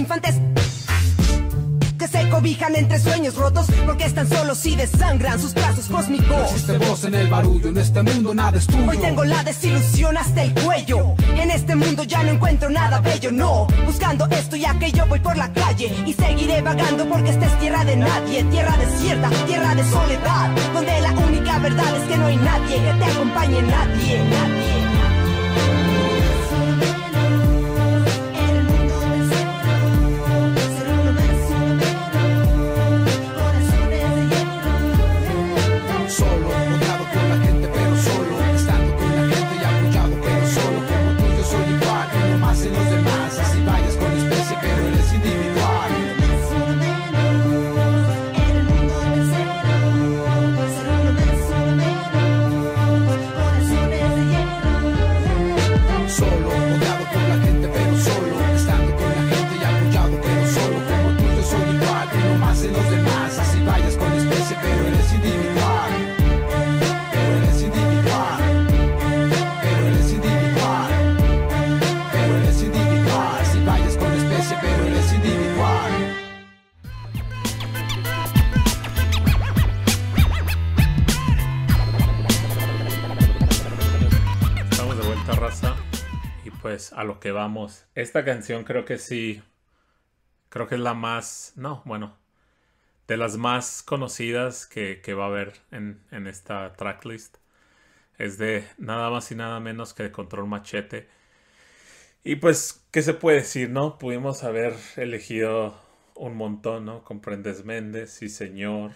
Infantes que se cobijan entre sueños rotos porque están solos y desangran sus brazos cósmicos. No existe voz en el barullo, en este mundo nada es tuyo. Hoy tengo la desilusión hasta el cuello. En este mundo ya no encuentro nada bello, no. Buscando esto y aquello voy por la calle y seguiré vagando porque esta es tierra de nadie, tierra desierta, tierra de soledad, donde la única verdad es que no hay nadie que te acompañe, nadie, nadie. Lo que vamos. Esta canción creo que sí. Creo que es la más. No, bueno. De las más conocidas que, va a haber en, esta tracklist. Es de nada más y nada menos que de Control Machete. Y pues, ¿qué se puede decir, no? Pudimos haber elegido un montón, ¿no? Comprendes Méndez, sí señor,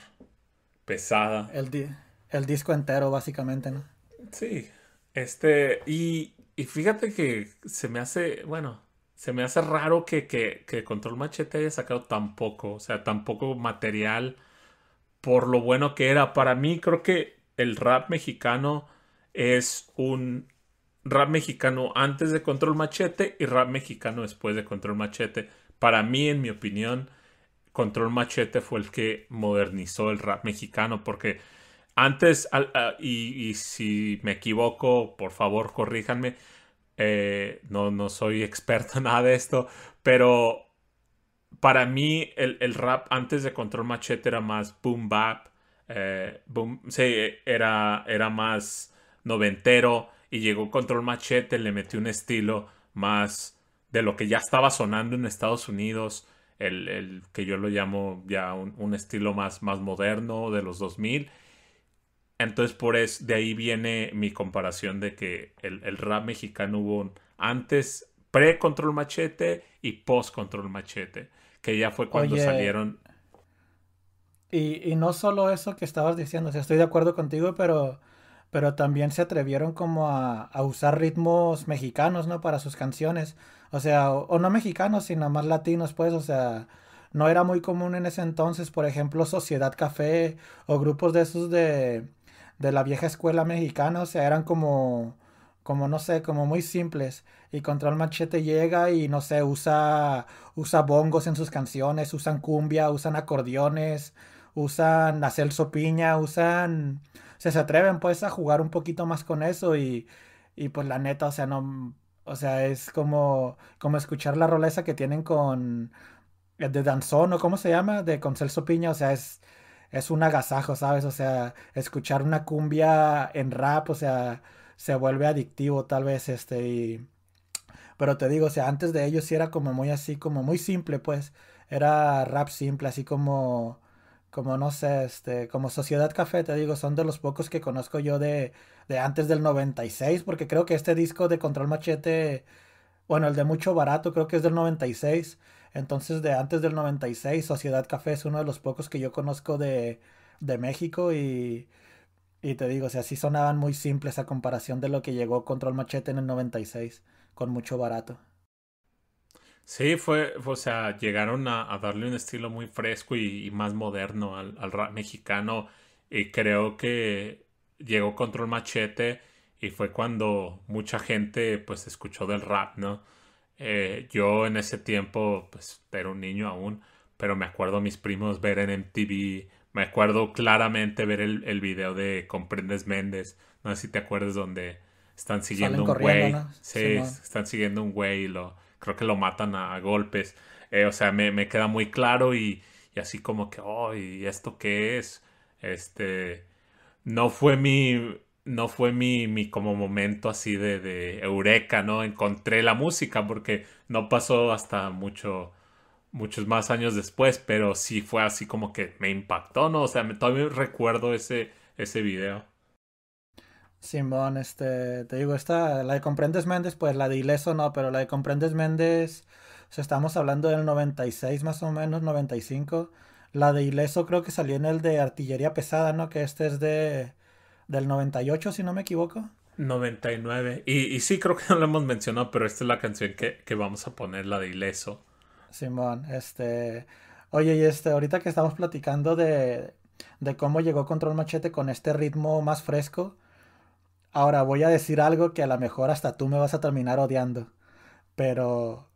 Pesada. El, el disco entero, básicamente, ¿no? Sí. Este, y, y fíjate que se me hace, bueno, se me hace raro que, que, Control Machete haya sacado tan poco, o sea, tan poco material por lo bueno que era. Para mí creo que el rap mexicano es un rap mexicano antes de Control Machete y rap mexicano después de Control Machete. Para mí, en mi opinión, Control Machete fue el que modernizó el rap mexicano porque antes, y, si me equivoco, por favor, corríjanme. Eh, no, no soy *laughs* experto en nada de esto, pero para mí el, rap antes de Control Machete era más boom bap, eh, boom, sí, era, era más noventero y llegó Control Machete, le metió un estilo más de lo que ya estaba sonando en Estados Unidos el, el que yo lo llamo ya un, un, estilo más, más moderno de los 2000. Entonces, por eso, de ahí viene mi comparación de que el, el rap mexicano hubo antes, pre-control machete y post-control machete, que ya fue cuando Oye, salieron. Y, y no solo eso que estabas diciendo, o sea, estoy de acuerdo contigo, pero, pero también se atrevieron como a, a usar ritmos mexicanos, ¿no? Para sus canciones. O sea, o, o no mexicanos, sino más latinos, pues, o sea, no era muy común en ese entonces, por ejemplo, Sociedad Café o grupos de esos de, de la vieja escuela mexicana, o sea, eran como, como no sé, como muy simples. Y Control Machete llega y no sé, usa, usa bongos en sus canciones, usan cumbia, usan acordeones, usan a Celso Piña, usan, se atreven pues a jugar un poquito más con eso y, y pues la neta, o sea, no, o sea, es como, como escuchar la rola esa que tienen con, eh, de Danzón o cómo se llama, de con Celso Piña, o sea, es, es un agasajo, ¿sabes? O sea, escuchar una cumbia en rap, o sea, se vuelve adictivo tal vez, este, y... Pero te digo, o sea, antes de ellos sí era como muy así, como muy simple, pues. Era rap simple, así como, como no sé, este, como Sociedad Café, te digo, son de los pocos que conozco yo de, de antes del 96, porque creo que este disco de Control Machete, bueno, el de Mucho Barato, creo que es del 96. Entonces, de antes del 96, Sociedad Café es uno de los pocos que yo conozco de, de México y, y te digo, o sea, sí sonaban muy simples a comparación de lo que llegó Control Machete en el 96, con Mucho Barato. Sí, fue, o sea, llegaron a, darle un estilo muy fresco y, y más moderno al, al rap mexicano y creo que llegó Control Machete y fue cuando mucha gente pues escuchó del rap, ¿no? Eh, yo en ese tiempo pues era un niño aún, pero me acuerdo a mis primos ver en MTV, me acuerdo claramente ver el, el video de Comprendes Méndez, no sé si te acuerdas donde están siguiendo Salen un güey, sí, están siguiendo un güey y lo, creo que lo matan a, a golpes, Eh, o sea, me, me queda muy claro y, y así como que, oh, ¿y esto qué es? Este, no fue mi, no fue mi, mi como momento así de, de eureka, ¿no? Encontré la música porque no pasó hasta mucho, muchos más años después, pero sí fue así como que me impactó, ¿no? O sea, me, todavía recuerdo ese, ese video. Simón, este, te digo, esta, la de Comprendes Méndez, pues la de Ileso no, pero la de Comprendes Méndez, o sea, estamos hablando del 96 más o menos, 95. La de Ileso creo que salió en el de Artillería Pesada, ¿no? Que este es de, del 98, si no me equivoco. 99. Y, y sí, creo que no lo hemos mencionado, pero esta es la canción que, que vamos a poner, la de Ileso. Simón, este, oye, y este, ahorita que estamos platicando de, de cómo llegó Control Machete con este ritmo más fresco, ahora voy a decir algo que a lo mejor hasta tú me vas a terminar odiando, pero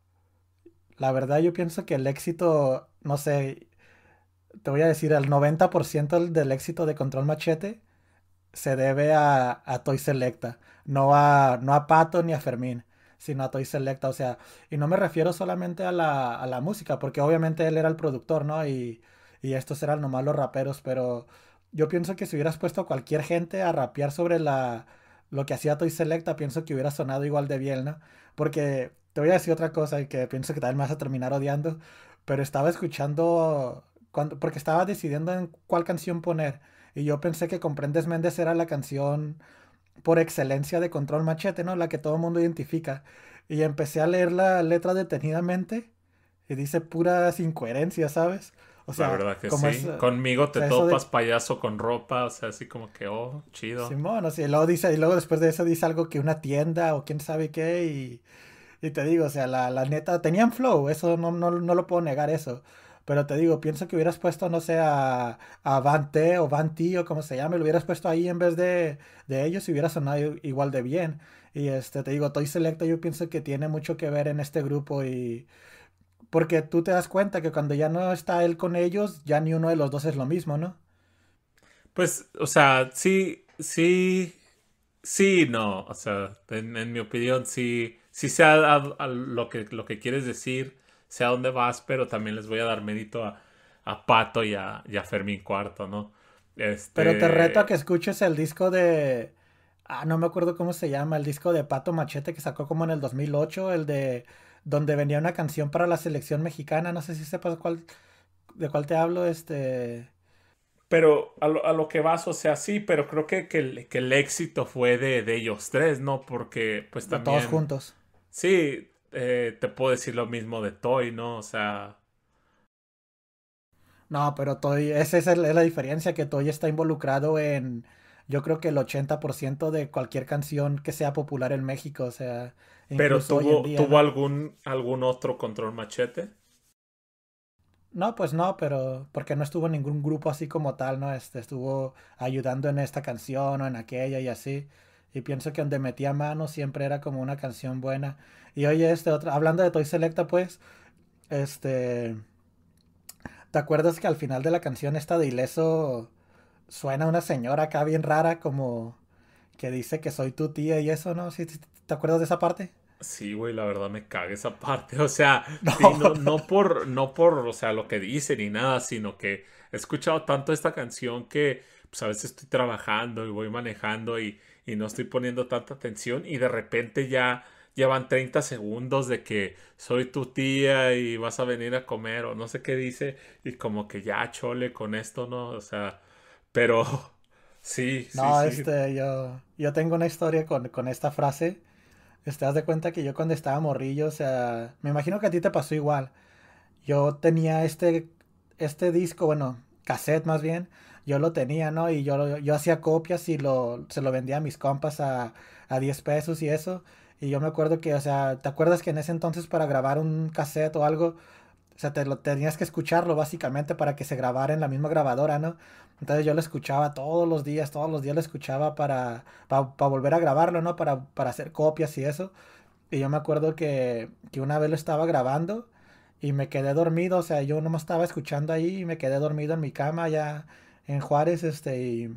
la verdad yo pienso que el éxito, no sé, te voy a decir, el 90% del éxito de Control Machete se debe a, a Toy Selecta, no a, no a Pato ni a Fermín, sino a Toy Selecta, o sea, y no me refiero solamente a la, a la música, porque obviamente él era el productor, ¿no? Y, y estos eran nomás los raperos, pero yo pienso que si hubieras puesto a cualquier gente a rapear sobre la, lo que hacía Toy Selecta, pienso que hubiera sonado igual de bien, ¿no? Porque te voy a decir otra cosa y que pienso que también me vas a terminar odiando, pero estaba escuchando, cuando, porque estaba decidiendo en cuál canción poner, y yo pensé que Comprendes Méndez era la canción por excelencia de Control Machete, ¿no? La que todo el mundo identifica. Y empecé a leer la letra detenidamente y dice puras incoherencias, ¿sabes? O La sea, verdad que como sí. es, Conmigo te o sea, eso de- topas payaso con ropa, o sea, así como que, oh, chido. Simón, o sea, y luego dice, y luego después de eso dice algo que una tienda o quién sabe qué, y, y te digo, o sea, la, la neta, tenían flow, eso no, no, no lo puedo negar eso. Pero te digo, pienso que hubieras puesto, no sé, a, a Van T o Van T o como se llame, lo hubieras puesto ahí en vez de, de ellos y hubiera sonado igual de bien. Y este, te digo, Toy Selecta yo pienso que tiene mucho que ver en este grupo y porque tú te das cuenta que cuando ya no está él con ellos, ya ni uno de los dos es lo mismo, ¿no? Pues, o sea, sí, sí, sí, no. O sea, en, mi opinión, sí, sí sé a, a- a lo que, lo que quieres decir, sé a dónde vas, pero también les voy a dar mérito a, a Pato y a, y a Fermín Cuarto, ¿no? Pero te reto a que Este, escuches el disco de... Ah, no me acuerdo cómo se llama, el disco de Pato Machete que sacó como en el 2008, el de donde venía una canción para la selección mexicana, no sé si sepas cuál, de cuál te hablo, este... Pero a lo, a lo que vas, o sea, sí, pero creo que, que, el, que el éxito fue de, de, ellos tres, ¿no? Porque pues también... De todos juntos. Sí, eh, te puedo decir lo mismo de Toy, ¿no? O sea... No, pero Toy, esa es la diferencia, que Toy está involucrado en, yo creo que el 80% de cualquier canción que sea popular en México, o sea... Pero tuvo, ¿tuvo ¿no? algún, algún otro control machete? No, pues no, pero porque no estuvo en ningún grupo así como tal, ¿no? Este, estuvo ayudando en esta canción o en aquella y así. Y pienso que donde metía mano siempre era como una canción buena. Y oye, este otro, hablando de Toy Selecta, pues, este... ¿Te acuerdas que al final de la canción esta de Ileso suena una señora acá bien rara como que dice que soy tu tía y eso, ¿no? ¿Sí, ¿Te acuerdas de esa parte? Sí, güey, la verdad me caga esa parte. O sea, *laughs* no. Sí, no, no, por, no por, o sea, lo que dice ni nada, sino que he escuchado tanto esta canción que pues a veces estoy trabajando y voy manejando y, y no estoy poniendo tanta atención y de repente ya llevan 30 segundos de que soy tu tía y vas a venir a comer o no sé qué dice y como que ya chole con esto, ¿no? O sea, pero *laughs* sí. No, sí, este, sí. yo, yo tengo una historia con, con esta frase. Este, haz de cuenta que yo cuando estaba morrillo, o sea, me imagino que a ti te pasó igual. Yo tenía este, este disco, bueno, cassette más bien, yo lo tenía, ¿no? Y yo, yo hacía copias y lo, se lo vendía a mis compas a, a 10 pesos y eso. Y yo me acuerdo que, o sea, ¿te acuerdas que en ese entonces para grabar un cassette o algo, o sea, te lo tenías que escucharlo básicamente para que se grabara en la misma grabadora, ¿no? Entonces yo lo escuchaba todos los días, todos los días lo escuchaba para, para, para volver a grabarlo, ¿no? Para, para, hacer copias y eso. Y yo me acuerdo que, que una vez lo estaba grabando y me quedé dormido, o sea, yo no me estaba escuchando ahí y me quedé dormido en mi cama ya en Juárez, este, y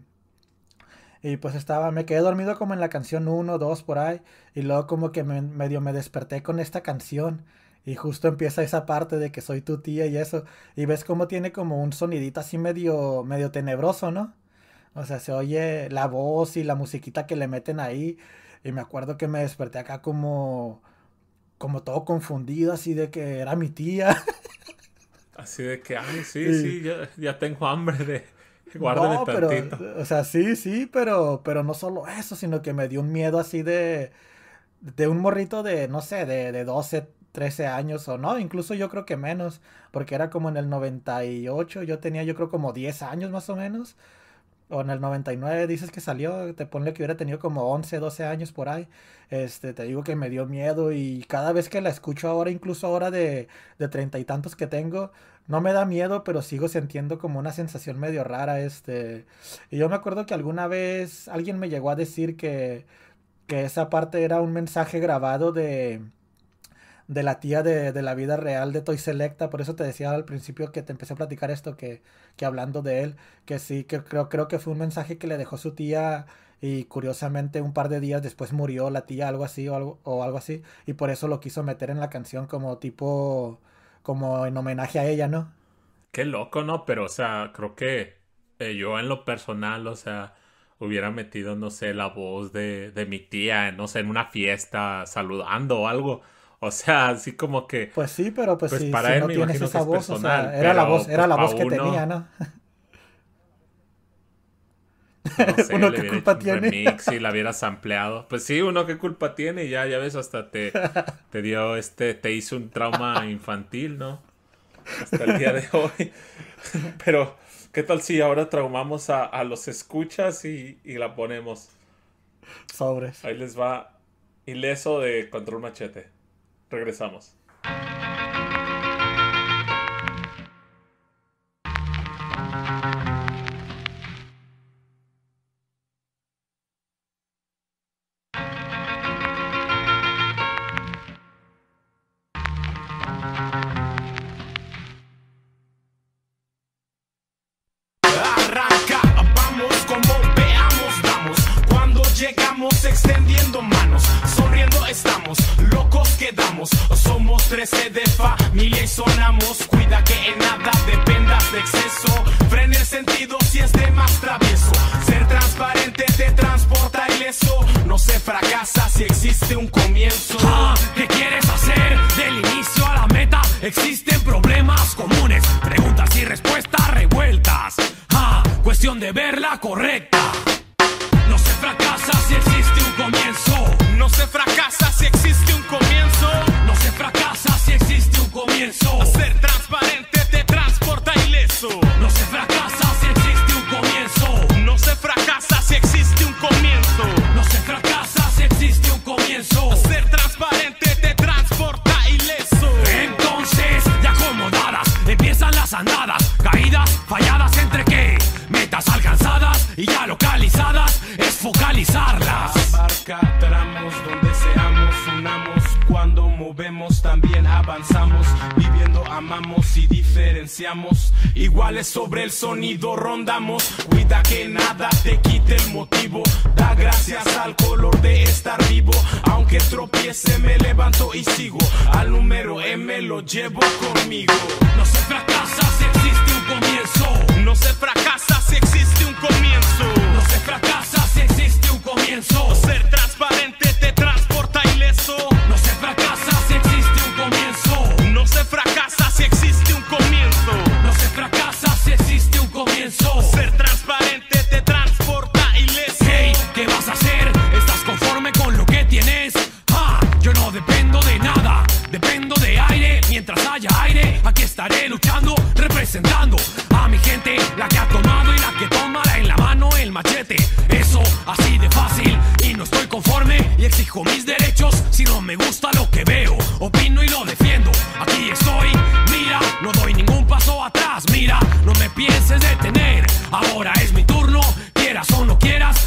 y pues estaba, me quedé dormido como en la canción 1, 2 por ahí. Y luego como que me, medio me desperté con esta canción. Y justo empieza esa parte de que soy tu tía y eso. Y ves cómo tiene como un sonidito así medio, medio tenebroso, ¿no? O sea, se oye la voz y la musiquita que le meten ahí. Y me acuerdo que me desperté acá como, como todo confundido, así de que era mi tía. Así de que, ay, sí, *laughs* sí, sí ya, ya tengo hambre de, *laughs* Guárdame no, pero, o sea, sí, sí, pero, pero no solo eso, sino que me dio un miedo así de, de un morrito de, no sé, de, de 12, 13 años o no, incluso yo creo que menos, porque era como en el 98, yo tenía yo creo como 10 años más o menos, o en el 99 dices que salió, te ponle que hubiera tenido como 11, 12 años por ahí, este, te digo que me dio miedo y cada vez que la escucho ahora, incluso ahora de treinta y tantos que tengo, no me da miedo, pero sigo sintiendo como una sensación medio rara, este, y yo me acuerdo que alguna vez alguien me llegó a decir que, que esa parte era un mensaje grabado de de la tía de, de, la vida real de Toy Selecta, por eso te decía al principio que te empecé a platicar esto, que, que hablando de él, que sí, que creo, creo que fue un mensaje que le dejó su tía y curiosamente un par de días después murió la tía, algo así o algo, o algo así, y por eso lo quiso meter en la canción como tipo, como en homenaje a ella, ¿no? Qué loco, ¿no? Pero, o sea, creo que eh, yo en lo personal, o sea, hubiera metido, no sé, la voz de, de mi tía, no sé, en una fiesta, saludando o algo. O sea, así como que. Pues sí, pero pues, pues sí, para si él no tienes esa voz, personal, o sea, era la voz, era pues la voz que uno, tenía, ¿no? No *laughs* sé, uno qué culpa tiene. Remix y la *laughs* hubieras ampliado. Pues sí, uno qué culpa tiene ya, ya ves, hasta te, te dio este, te hizo un trauma *laughs* infantil, ¿no? Hasta el día de hoy. Pero, ¿qué tal si ahora traumamos a, a los escuchas y, y la ponemos? Sobres. Ahí les va ileso de control machete. Regresamos. Locos quedamos. Somos 13 de familia y sonamos. Cuida que en nada dependas de exceso. Frena el sentido si es de más travieso. Ser transparente te transporta ileso. No se fracasa si existe un comienzo. Diferenciamos. Iguales sobre el sonido rondamos. Cuida que nada te quite el motivo. Da gracias al color de estar vivo. Aunque tropiece me levanto y sigo. Al número M lo llevo conmigo. No se fracasa si existe un comienzo. No se fracasa si existe un comienzo. No se fracasa si existe un comienzo. Ser transparente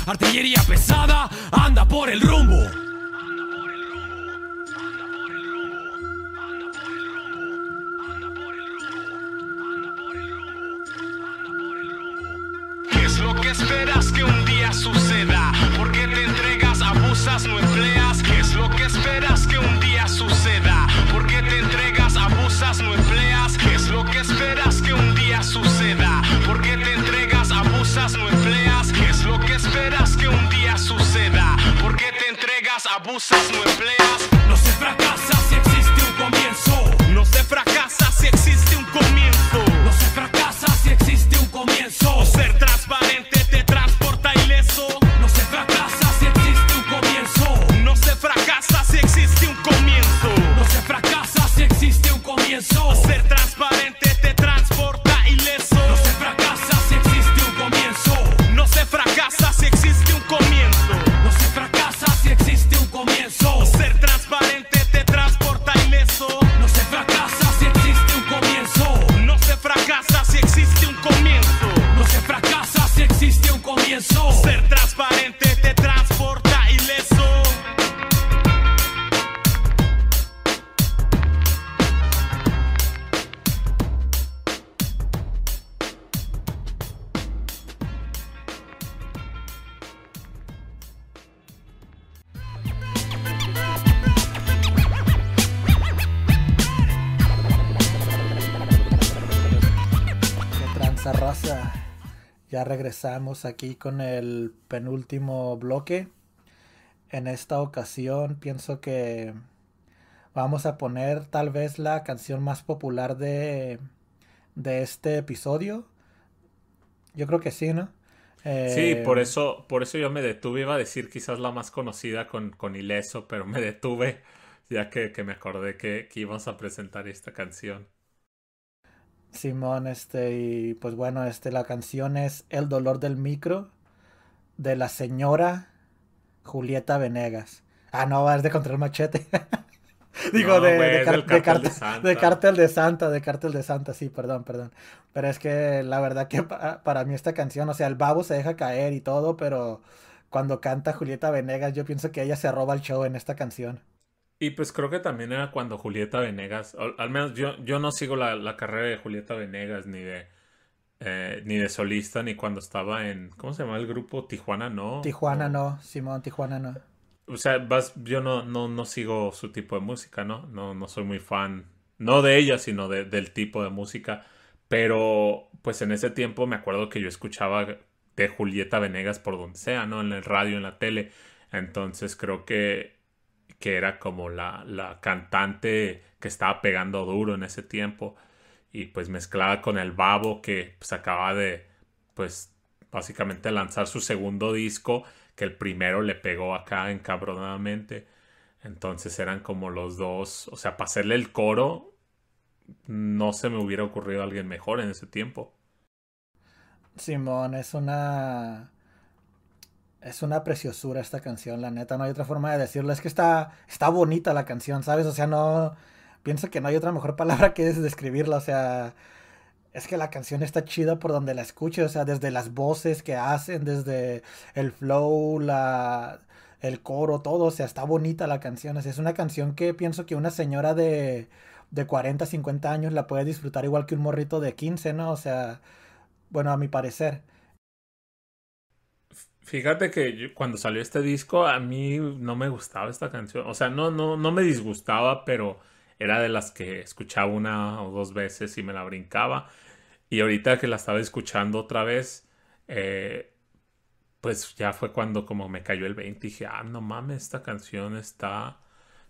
Artillería pesada, anda por el rumbo. ¿Qué es lo que esperas que un día suceda? ¿Por qué te entregas, abusas, no empleas? ¿Qué es lo que esperas que un día suceda? ¿Por qué te entregas, abusas, no empleas? Abusas, no empleas? No se fracasa si regresamos aquí con el penúltimo bloque. En esta ocasión pienso que vamos a poner tal vez la canción más popular de, de este episodio. Yo creo que sí, ¿no? Sí, Eh, por eso, por eso yo me detuve. Iba a decir quizás la más conocida con, con Ileso, pero me detuve ya que, que me acordé que, que íbamos a presentar esta canción. Simón, este, y pues bueno, este, la canción es El dolor del micro de la señora Julieta Venegas. Ah, no, es de Control Machete. *laughs* Digo, No, de, güey, de, car- de Cártel de cártel- Santa. de Cártel de Santa, de de Santa, sí, perdón, perdón. Pero es que la verdad que pa- para mí esta canción, o sea, el babo se deja caer y todo, pero cuando canta Julieta Venegas, yo pienso que ella se roba el show en esta canción. Y pues creo que también era cuando Julieta Venegas, al, al menos yo, yo no sigo la, la carrera de Julieta Venegas ni de eh, ni de solista ni cuando estaba en, ¿cómo se llama el grupo? Tijuana, ¿no? Tijuana no, Simón, Tijuana no. O sea, vas, yo no, no, no sigo su tipo de música, ¿no? No, no soy muy fan, no de ella, sino de- del tipo de música. Pero, pues en ese tiempo me acuerdo que yo escuchaba de Julieta Venegas por donde sea, ¿no? En el radio, en la tele. Entonces creo que que era como la, la cantante que estaba pegando duro en ese tiempo y pues mezclada con el Babo que pues acaba de pues básicamente lanzar su segundo disco que el primero le pegó acá encabronadamente. Entonces eran como los dos o sea para hacerle el coro no se me hubiera ocurrido alguien mejor en ese tiempo. Simón es una es una preciosura esta canción, la neta, no hay otra forma de decirlo. Es que está, está bonita la canción, ¿sabes? O sea, no. Pienso que no hay otra mejor *laughs* palabra que describirla. O sea, es que la canción está chida por donde la escuches. O sea, desde las voces que hacen, desde el flow, la, el coro, todo. O sea, está bonita la canción. O sea, es una canción que pienso que una señora de, de 40, 50 años la puede disfrutar igual que un morrito de 15, ¿no? O sea, bueno, a mi parecer. Fíjate que cuando salió este disco a mí no me gustaba esta canción. O sea, no, no, no me disgustaba, pero era de las que escuchaba una o dos veces y me la brincaba. Y ahorita que la estaba escuchando otra vez, eh, pues ya fue cuando como me cayó el 20 y dije, ah, no mames, esta canción está,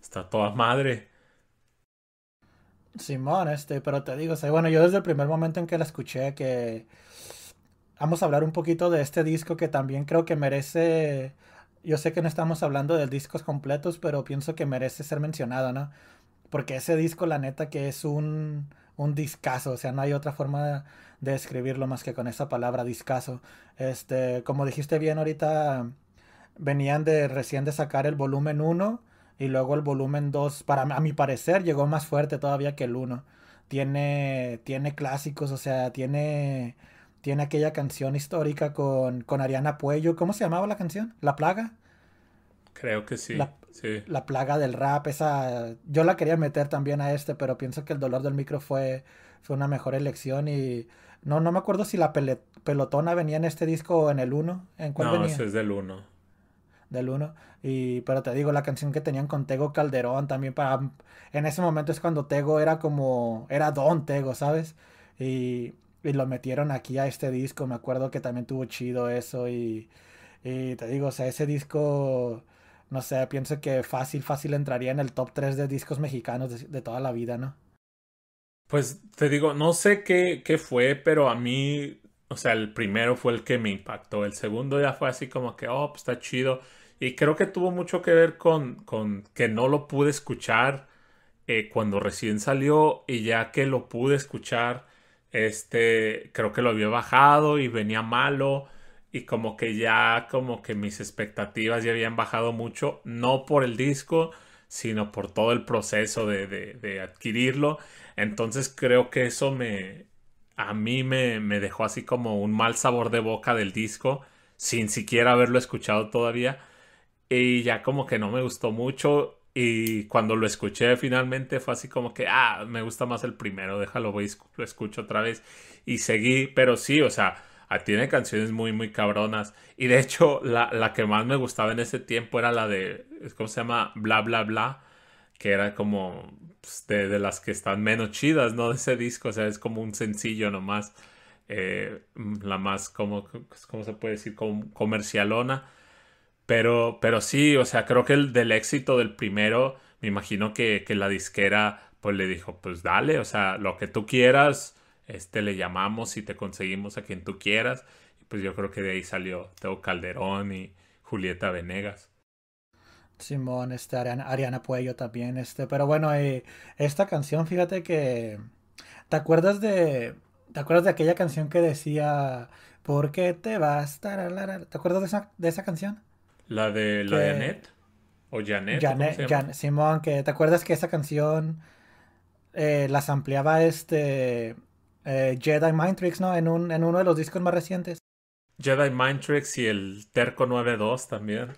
está toda madre. Simón, este, pero te digo, o sea, bueno, yo desde el primer momento en que la escuché que vamos a hablar un poquito de este disco que también creo que merece. Yo sé que no estamos hablando de discos completos, pero pienso que merece ser mencionado, ¿no? Porque ese disco, la neta, que es un, un discazo, o sea, no hay otra forma de, describirlo más que con esa palabra discazo. Este, como dijiste bien ahorita, venían de recién de sacar el volumen 1 y luego el volumen 2, para a mi parecer, llegó más fuerte todavía que el 1. Tiene, tiene clásicos, o sea, tiene tiene aquella canción histórica con, con Ariana Puello. ¿Cómo se llamaba la canción? ¿La Plaga? Creo que sí. La, sí. la plaga del rap, esa. Yo la quería meter también a este, pero pienso que el dolor del micro fue, fue una mejor elección. Y no, no me acuerdo si la pelotona venía en este disco o en el 1. ¿En cuál no, venía? ese es del 1. Del 1. Y, pero te digo, la canción que tenían con Tego Calderón también para. En ese momento es cuando Tego era como. Era Don Tego, ¿sabes? Y y lo metieron aquí a este disco. Me acuerdo que también tuvo chido eso. Y, y te digo, o sea, ese disco, no sé, pienso que fácil, fácil entraría en el top 3 de discos mexicanos de, toda la vida, ¿no? Pues te digo, no sé qué, qué fue, pero a mí, o sea, el primero fue el que me impactó. El segundo ya fue así como que, oh, pues está chido. Y creo que tuvo mucho que ver con, con que no lo pude escuchar eh, cuando recién salió y ya que lo pude escuchar este, creo que lo había bajado y venía malo y como que ya como que mis expectativas ya habían bajado mucho, no por el disco, sino por todo el proceso de, de, adquirirlo. Entonces creo que eso me, a mí me, me, dejó así como un mal sabor de boca del disco, sin siquiera haberlo escuchado todavía. Y ya como que no me gustó mucho. Y cuando lo escuché finalmente fue así como que, ah, me gusta más el primero, déjalo, voy, lo escucho otra vez. Y seguí, pero sí, o sea, ah, tiene canciones muy, muy cabronas. Y de hecho, la, la que más me gustaba en ese tiempo era la de, ¿cómo se llama? Bla, bla, bla. Que era como pues, de, de, las que están menos chidas, ¿no? De ese disco, o sea, es como un sencillo nomás. Eh, la más, como, ¿cómo se puede decir? Como comercialona pero, pero sí, o sea, creo que el del éxito del primero, me imagino que, que la disquera pues le dijo, pues dale, o sea, lo que tú quieras, este le llamamos y te conseguimos a quien tú quieras. Y pues yo creo que de ahí salió Teo Calderón y Julieta Venegas. Simón, este, Ariana, Puello también, este, pero bueno, eh, esta canción, fíjate que, ¿te acuerdas de, te acuerdas de aquella canción que decía, ¿por qué te vas? ¿Te acuerdas de esa, de esa canción? La de la de Janet. O Janet. Janet, Jan, Simón, que te acuerdas que esa canción eh, las ampliaba este eh, Jedi Mind Tricks, ¿no? En, un, en uno de los discos más recientes. Jedi Mind Tricks y el Terco 92 también.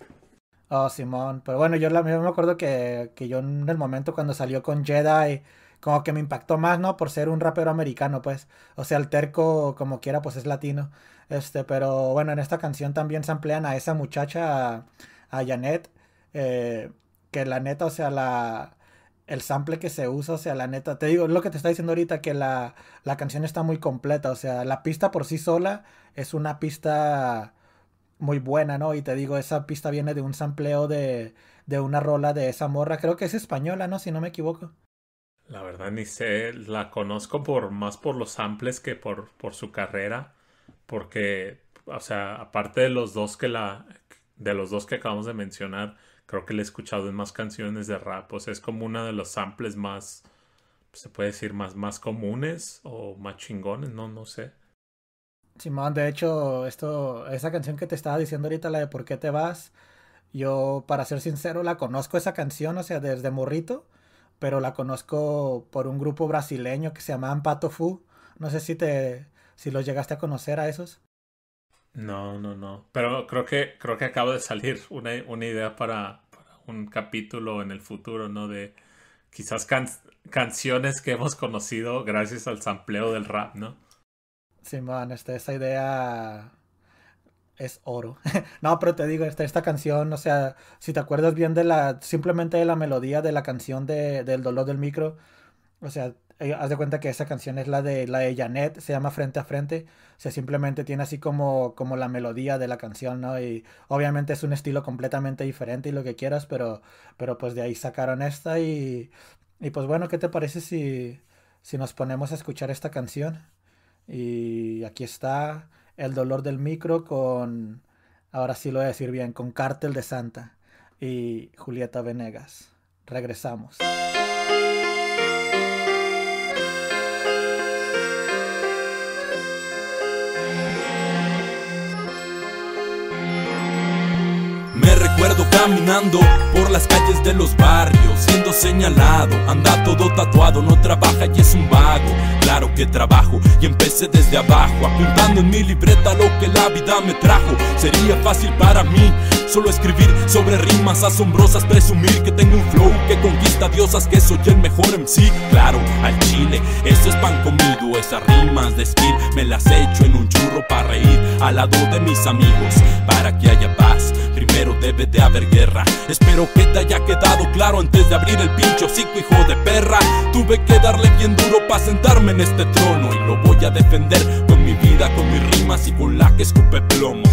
Oh, Simón. Pero bueno, yo, la, yo me acuerdo que, que yo en el momento cuando salió con Jedi, como que me impactó más, ¿no? Por ser un rapero americano, pues. O sea, el terco, como quiera, pues es latino. Este, pero bueno, en esta canción también se emplean a esa muchacha, a, a Janet, eh, que la neta, o sea, la, el sample que se usa, o sea, la neta, te digo, lo que te está diciendo ahorita, que la, la canción está muy completa, o sea, la pista por sí sola es una pista muy buena, ¿no? Y te digo, esa pista viene de un sampleo de, de una rola de esa morra. Creo que es española, ¿no? Si no me equivoco. La verdad ni sé, la conozco por más por los samples que por, por su carrera, porque, o sea, aparte de los dos que la, de los dos que acabamos de mencionar, creo que le he escuchado en más canciones de rap, o sea, es como una de los samples más, se puede decir, más, más comunes o más chingones, no, no sé. Simón, de hecho, esto, esa canción que te estaba diciendo ahorita, la de ¿Por qué te vas? Yo, para ser sincero, la conozco esa canción, o sea, desde morrito pero la conozco por un grupo brasileño que se llama Pato Fu. No sé si te si los llegaste a conocer a esos. No, no, no. Pero creo que creo que acaba de salir una, una idea para, para, un capítulo en el futuro, ¿no? De quizás canciones que hemos conocido gracias al sampleo del rap, ¿no? Sí, man, este, esa idea es oro. *laughs* no, pero te digo, esta, esta canción, o sea, si te acuerdas bien de la, simplemente de la melodía de la canción de, del dolor del micro, o sea, eh, haz de cuenta que esa canción es la de la de Janet, se llama Frente a Frente, o sea, simplemente tiene así como, como la melodía de la canción, ¿no? Y obviamente es un estilo completamente diferente y lo que quieras, pero, pero pues de ahí sacaron esta y, y pues bueno, ¿qué te parece si, si nos ponemos a escuchar esta canción? Y aquí está el dolor del micro con, ahora sí lo voy a decir bien, con Cártel de Santa y Julieta Venegas. Regresamos. Recuerdo caminando por las calles de los barrios, siendo señalado, anda todo tatuado, no trabaja y es un vago. Claro que trabajo y empecé desde abajo, apuntando en mi libreta lo que la vida me trajo. Sería fácil para mí solo escribir sobre rimas asombrosas, presumir que tengo un flow que conquista diosas, que soy el mejor sí. Claro, al chile, eso es pan comido, esas rimas de skill me las echo en un churro para reír al lado de mis amigos, para que haya paz. Primero debe de haber guerra. Espero que te haya quedado claro antes de abrir el pincho hocico, hijo de perra. Tuve que darle bien duro para sentarme en este trono y lo voy a defender con mi vida, con mis rimas y con la que escupe plomo.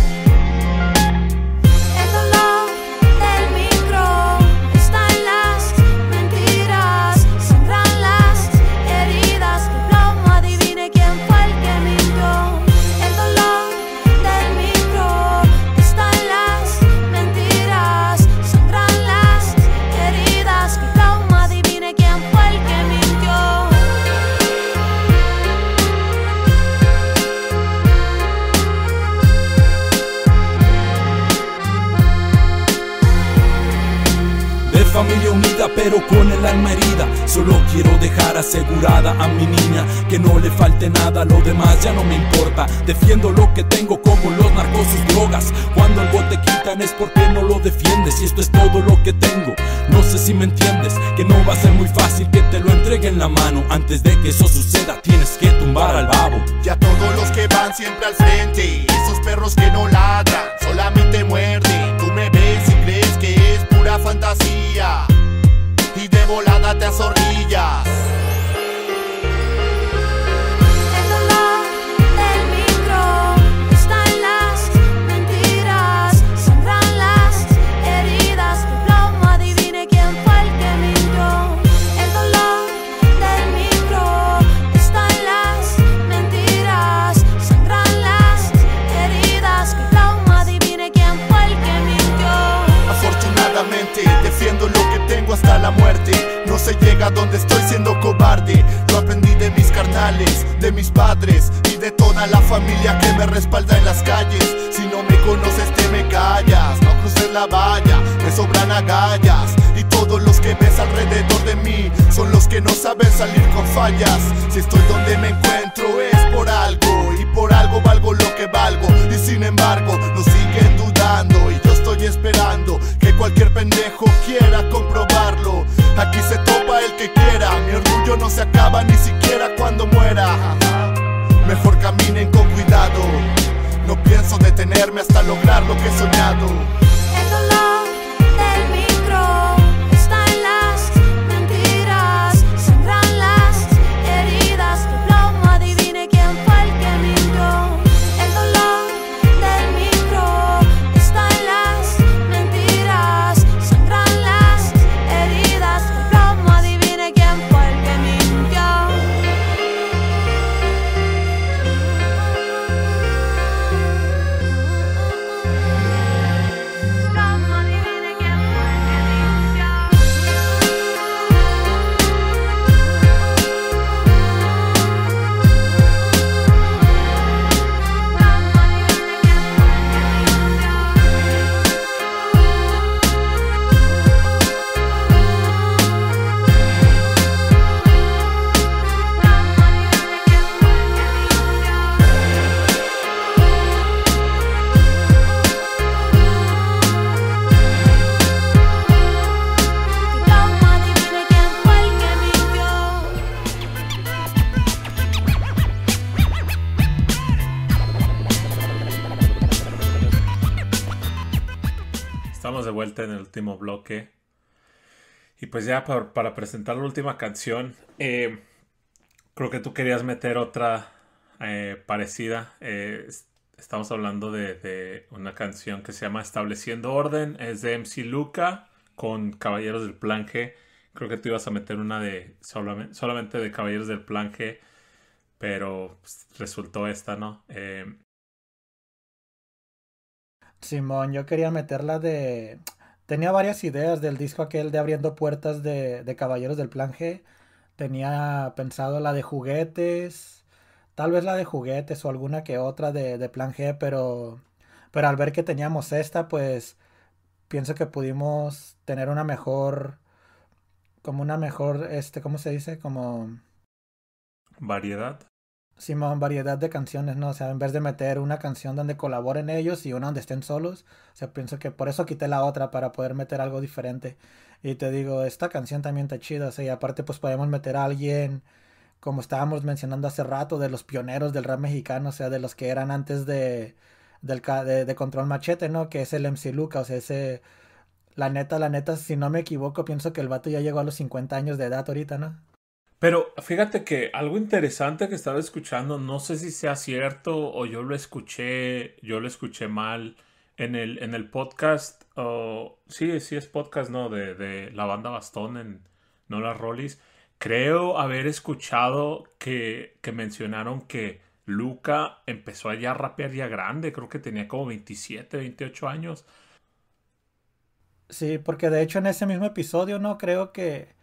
Pero con el alma herida. Solo quiero dejar asegurada a mi niña que no le falte nada, lo demás ya no me importa. Defiendo lo que tengo como los narcos, sus drogas. Cuando algo te quitan es porque no lo defiendes y esto es todo lo que tengo. No sé si me entiendes, que no va a ser muy fácil que te lo entregue en la mano. Antes de que eso suceda, tienes que tumbar al babo. Ya todos los que van siempre al frente, esos perros que no ladran, para, presentar la última canción, eh, creo que tú querías meter otra eh, parecida. Eh, estamos hablando de, una canción que se llama Estableciendo Orden. Es de MC Luca con Caballeros del Plan G. Creo que tú ibas a meter una de solamente, de Caballeros del Plan G. Pero pues, resultó esta, ¿no? Simón, yo quería meterla de... Tenía varias ideas del disco aquel de Abriendo Puertas de, de Caballeros del Plan G. Tenía pensado la de juguetes, tal vez la de juguetes o alguna que otra de, de Plan G, pero, pero al ver que teníamos esta, pues pienso que pudimos tener una mejor, como una mejor, este, ¿cómo se dice? Como... Variedad. Simón, variedad de canciones, ¿no? O sea, en vez de meter una canción donde colaboren ellos y una donde estén solos, o sea, pienso que por eso quité la otra, para poder meter algo diferente. Y te digo, esta canción también está chida, o sea, y aparte pues podemos meter a alguien, como estábamos mencionando hace rato, de los pioneros del rap mexicano, o sea, de los que eran antes de, del, de, de Control Machete, ¿no? Que es el MC Luca, o sea, ese... La neta, la neta, si no me equivoco, pienso que el vato ya llegó a los 50 años de edad ahorita, ¿no? Pero fíjate que algo interesante que estaba escuchando, no sé si sea cierto o yo lo escuché, yo lo escuché mal en el, en el podcast, oh, sí, sí es podcast, ¿no? De, de la banda Bastón en No las Rollis. Creo haber escuchado que, que mencionaron que Luca empezó allá a rapear ya grande, creo que tenía como 27, 28 años. Sí, porque de hecho en ese mismo episodio, ¿no? Creo que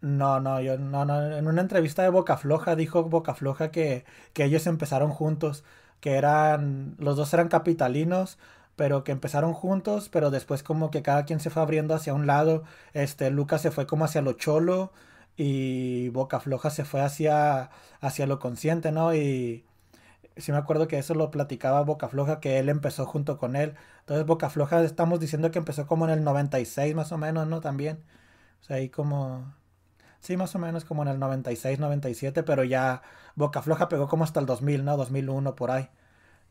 no, no, yo no, no. En una entrevista de Boca Floja dijo Boca Floja que, que ellos empezaron juntos, que eran, los dos eran capitalinos, pero que empezaron juntos, pero después como que cada quien se fue abriendo hacia un lado. Este, Lucas se fue como hacia lo cholo y Boca Floja se fue hacia, hacia lo consciente, ¿no? Y sí me acuerdo que eso lo platicaba Boca Floja, que él empezó junto con él. Entonces Boca Floja estamos diciendo que empezó como en el 96 más o menos, ¿no? También. O sea, ahí como Sí, más o menos como en el 96, 97, pero ya Boca Floja pegó como hasta el 2000, ¿no? 2001 por ahí.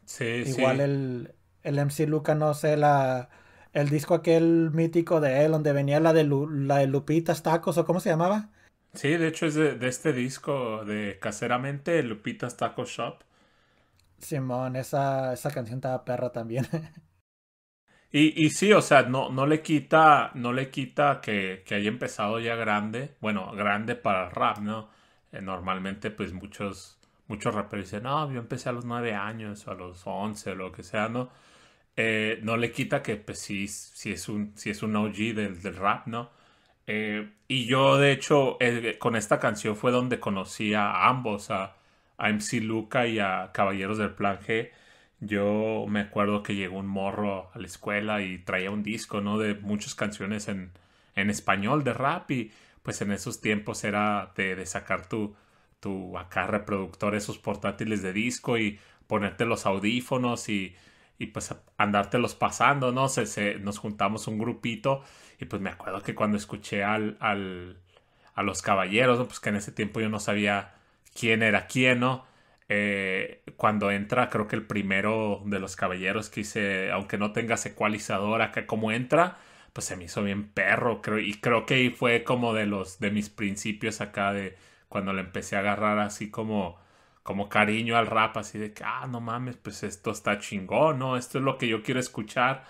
Sí, Igual sí. el, el MC Luca, no sé, la, el disco aquel mítico de él, donde venía la de, Lu, la de Lupitas Tacos, o cómo se llamaba. Sí, de hecho es de, de este disco de Caseramente, Lupitas Taco Shop. Simón, esa, esa canción estaba perra también. *laughs* Y, sí, o sea, no, no le quita, no le quita que, que haya empezado ya grande. Bueno, grande para el rap, ¿no? Eh, normalmente, pues muchos, muchos raperos dicen, no, yo empecé a los nueve años, o a los once, o lo que sea, ¿no? Eh, no le quita que, pues sí, sí es un, sí es un OG del, del rap, ¿no? Eh, y yo, de hecho, eh, con esta canción fue donde conocí a ambos, a, a MC Luca y a Caballeros del Plan G. Yo me acuerdo que llegó un morro a la escuela y traía un disco, ¿no? De muchas canciones en, en español de rap y pues en esos tiempos era de, de sacar tu, tu acá reproductor, esos portátiles de disco y ponerte los audífonos y, y pues andártelos pasando, ¿no? Se, se, nos juntamos un grupito y pues me acuerdo que cuando escuché al, al, a los caballeros, ¿no? pues que en ese tiempo yo no sabía quién era quién, ¿no? Eh, cuando entra, creo que el primero de los caballeros que hice, aunque no tenga secualizador acá como entra, pues se me hizo bien perro, creo, y creo que ahí fue como de los, de mis principios acá de cuando le empecé a agarrar así como, como cariño al rap, así de que, ah, no mames, pues esto está chingón, ¿no? Esto es lo que yo quiero escuchar.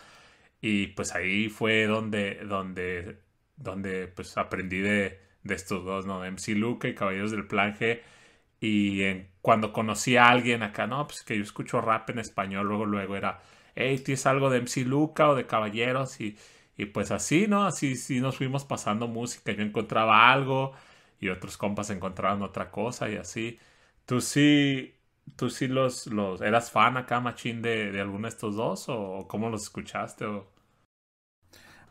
Y pues ahí fue donde, donde, donde pues aprendí de, de estos dos, ¿no? MC Luca y Caballeros del Plan. Y en, cuando conocí a alguien acá, no, pues que yo escucho rap en español, luego, luego era, hey, ¿tienes algo de MC Luca o de Caballeros? Y, y pues así, ¿no? Así sí nos fuimos pasando música. Yo encontraba algo y otros compas encontraban otra cosa y así. ¿Tú sí, tú sí los, los eras fan acá, machín, de, de alguno de estos dos? ¿O cómo los escuchaste? O...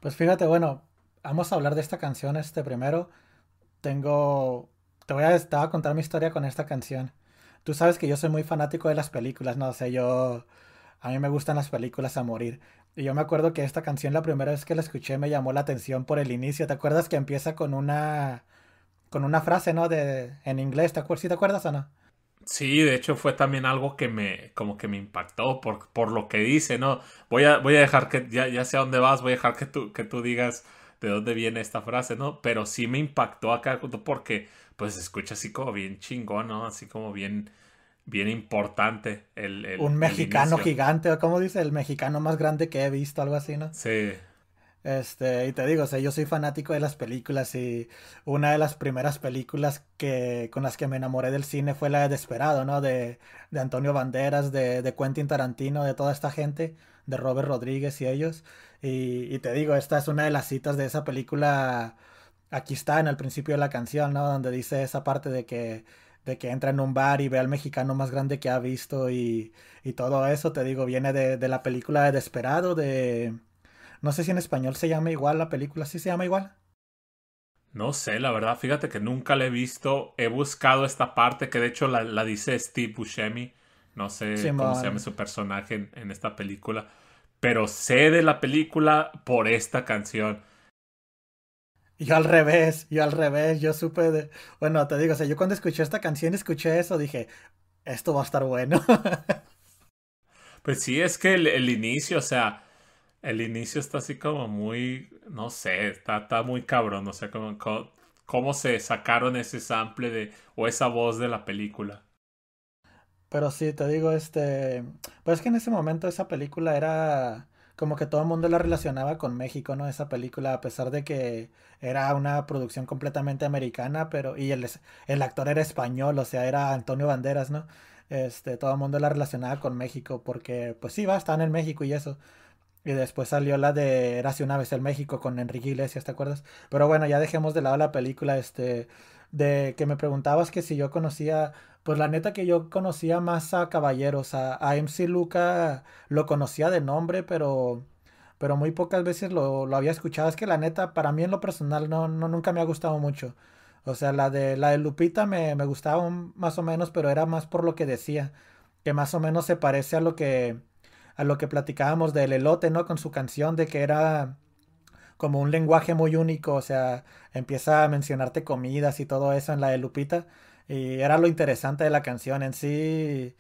Pues fíjate, bueno, vamos a hablar de esta canción este primero. Tengo te voy, a, te a contar mi historia con esta canción. Tú sabes que yo soy muy fanático de las películas, no o sé, sea, yo... A mí me gustan las películas a morir. Y yo me acuerdo que esta canción la primera vez que la escuché me llamó la atención por el inicio. ¿Te acuerdas que empieza con una... con una frase, ¿no? De, en inglés, ¿te acuerdas? ¿Sí te acuerdas o no? Sí, de hecho fue también algo que me, como que me impactó por, por lo que dice, ¿no? Voy a, voy a dejar que, ya, ya sé a dónde vas, voy a dejar que tú, que tú digas de dónde viene esta frase, ¿no? Pero sí me impactó acá porque, pues, se escucha así como bien chingón, ¿no? Así como bien, bien importante el... el Un el mexicano inicio. gigante, o como dice, el mexicano más grande que he visto, algo así, ¿no? Sí, Este, y te digo, o sea, yo soy fanático de las películas y una de las primeras películas que, con las que me enamoré del cine fue la de Desperado, ¿no? De, de Antonio Banderas, de, de Quentin Tarantino, de toda esta gente, de Robert Rodríguez y ellos. Y, y te digo, esta es una de las citas de esa película. Aquí está en el principio de la canción, ¿no? Donde dice esa parte de que, de que entra en un bar y ve al mexicano más grande que ha visto y, y todo eso, te digo, viene de, de la película de Desperado, de... No sé si en español se llama igual la película, ¿sí se llama igual? no sé, la verdad, fíjate que nunca la he visto, he buscado esta parte que de hecho la, la dice Steve Buscemi, no sé cómo se llama su personaje en, en esta película, pero sé de la película por esta canción. Yo al revés, yo al revés, yo supe de... Bueno, te digo, o sea, yo cuando escuché esta canción, escuché eso, dije, esto va a estar bueno. *laughs* Pues sí, es que el, el inicio, o sea, el inicio está así como muy, no sé, está, está muy cabrón, o sea, como, co- cómo se sacaron ese sample de, o esa voz de la película. Pero sí, te digo, este... Pues es que en ese momento esa película era como que todo el mundo la relacionaba con México, ¿no? Esa película, a pesar de que era una producción completamente americana, pero... Y el, el actor era español, o sea, era Antonio Banderas, ¿no? Este, todo el mundo la relacionaba con México porque, pues sí, va, están en México y eso. Y después salió la de Érase una vez en México con Enrique Iglesias, ¿te acuerdas? Pero bueno, ya dejemos de lado la película, este, de que me preguntabas que si yo conocía, pues la neta que yo conocía más a Caballeros, a, a MC Luca lo conocía de nombre, pero, pero muy pocas veces lo, lo había escuchado. Es que la neta, para mí en lo personal, no, no nunca me ha gustado mucho. O sea, la de, la de Lupita me, me gustaba más o menos, pero era más por lo que decía, que más o menos se parece a lo que a lo que platicábamos del elote, ¿no? Con su canción de que era como un lenguaje muy único, o sea, empieza a mencionarte comidas y todo eso en la de Lupita, y era lo interesante de la canción en sí.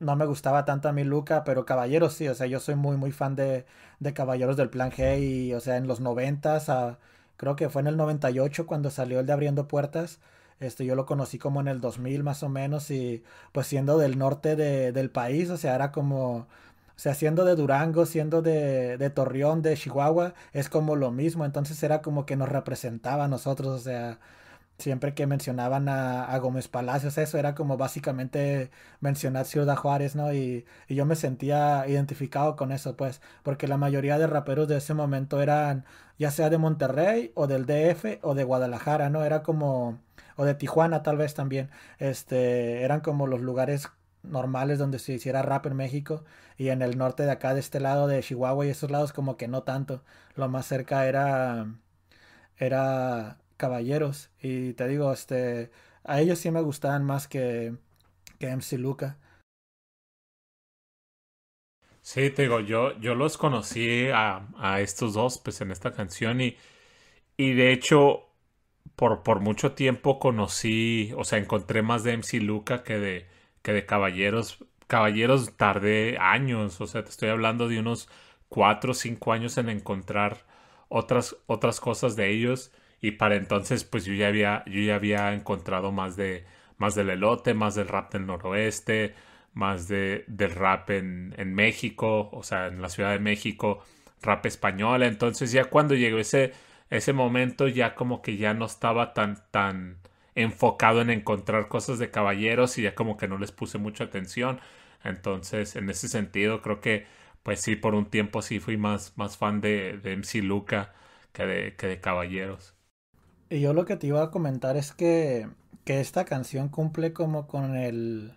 No me gustaba tanto a mí Luca, pero Caballeros sí, o sea, yo soy muy muy fan de, de Caballeros del Plan G y, o sea, en los noventas, creo que fue en el 98 cuando salió el de Abriendo Puertas, este, yo lo conocí como en el 2000 más o menos y pues siendo del norte de- del país, o sea, era como, o sea, siendo de Durango, siendo de, de Torreón, de Chihuahua, es como lo mismo, entonces era como que nos representaba a nosotros, o sea, siempre que mencionaban a, a Gómez Palacios, eso era como básicamente mencionar Ciudad Juárez, ¿no? Y, y yo me sentía identificado con eso, pues, porque la mayoría de raperos de ese momento eran ya sea de Monterrey o del DF o de Guadalajara, ¿no? Era como, o de Tijuana tal vez también, este, eran como los lugares normales donde se hiciera rap en México y en el norte de acá, de este lado de Chihuahua y esos lados como que no tanto, lo más cerca era era Caballeros. Y te digo, este, a ellos sí me gustaban más que, que MC Luca. Sí, te digo, yo, yo los conocí a, a estos dos, pues en esta canción y, y de hecho, por, por mucho tiempo conocí, o sea, encontré más de MC Luca que de, que de Caballeros. Caballeros tardé años, o sea, te estoy hablando de unos cuatro o cinco años en encontrar otras, otras cosas de ellos y para entonces pues yo ya había, yo ya había encontrado más de, más del elote, más del rap del noroeste, más de, del rap en, en México, o sea, en la Ciudad de México, rap español. Entonces ya cuando llegó ese, ese momento ya como que ya no estaba tan, tan enfocado en encontrar cosas de caballeros y ya como que no les puse mucha atención. Entonces, en ese sentido, creo que pues sí, por un tiempo sí fui más, más fan de, de MC Luca que de, que de caballeros. Y yo lo que te iba a comentar es que, que esta canción cumple como con el,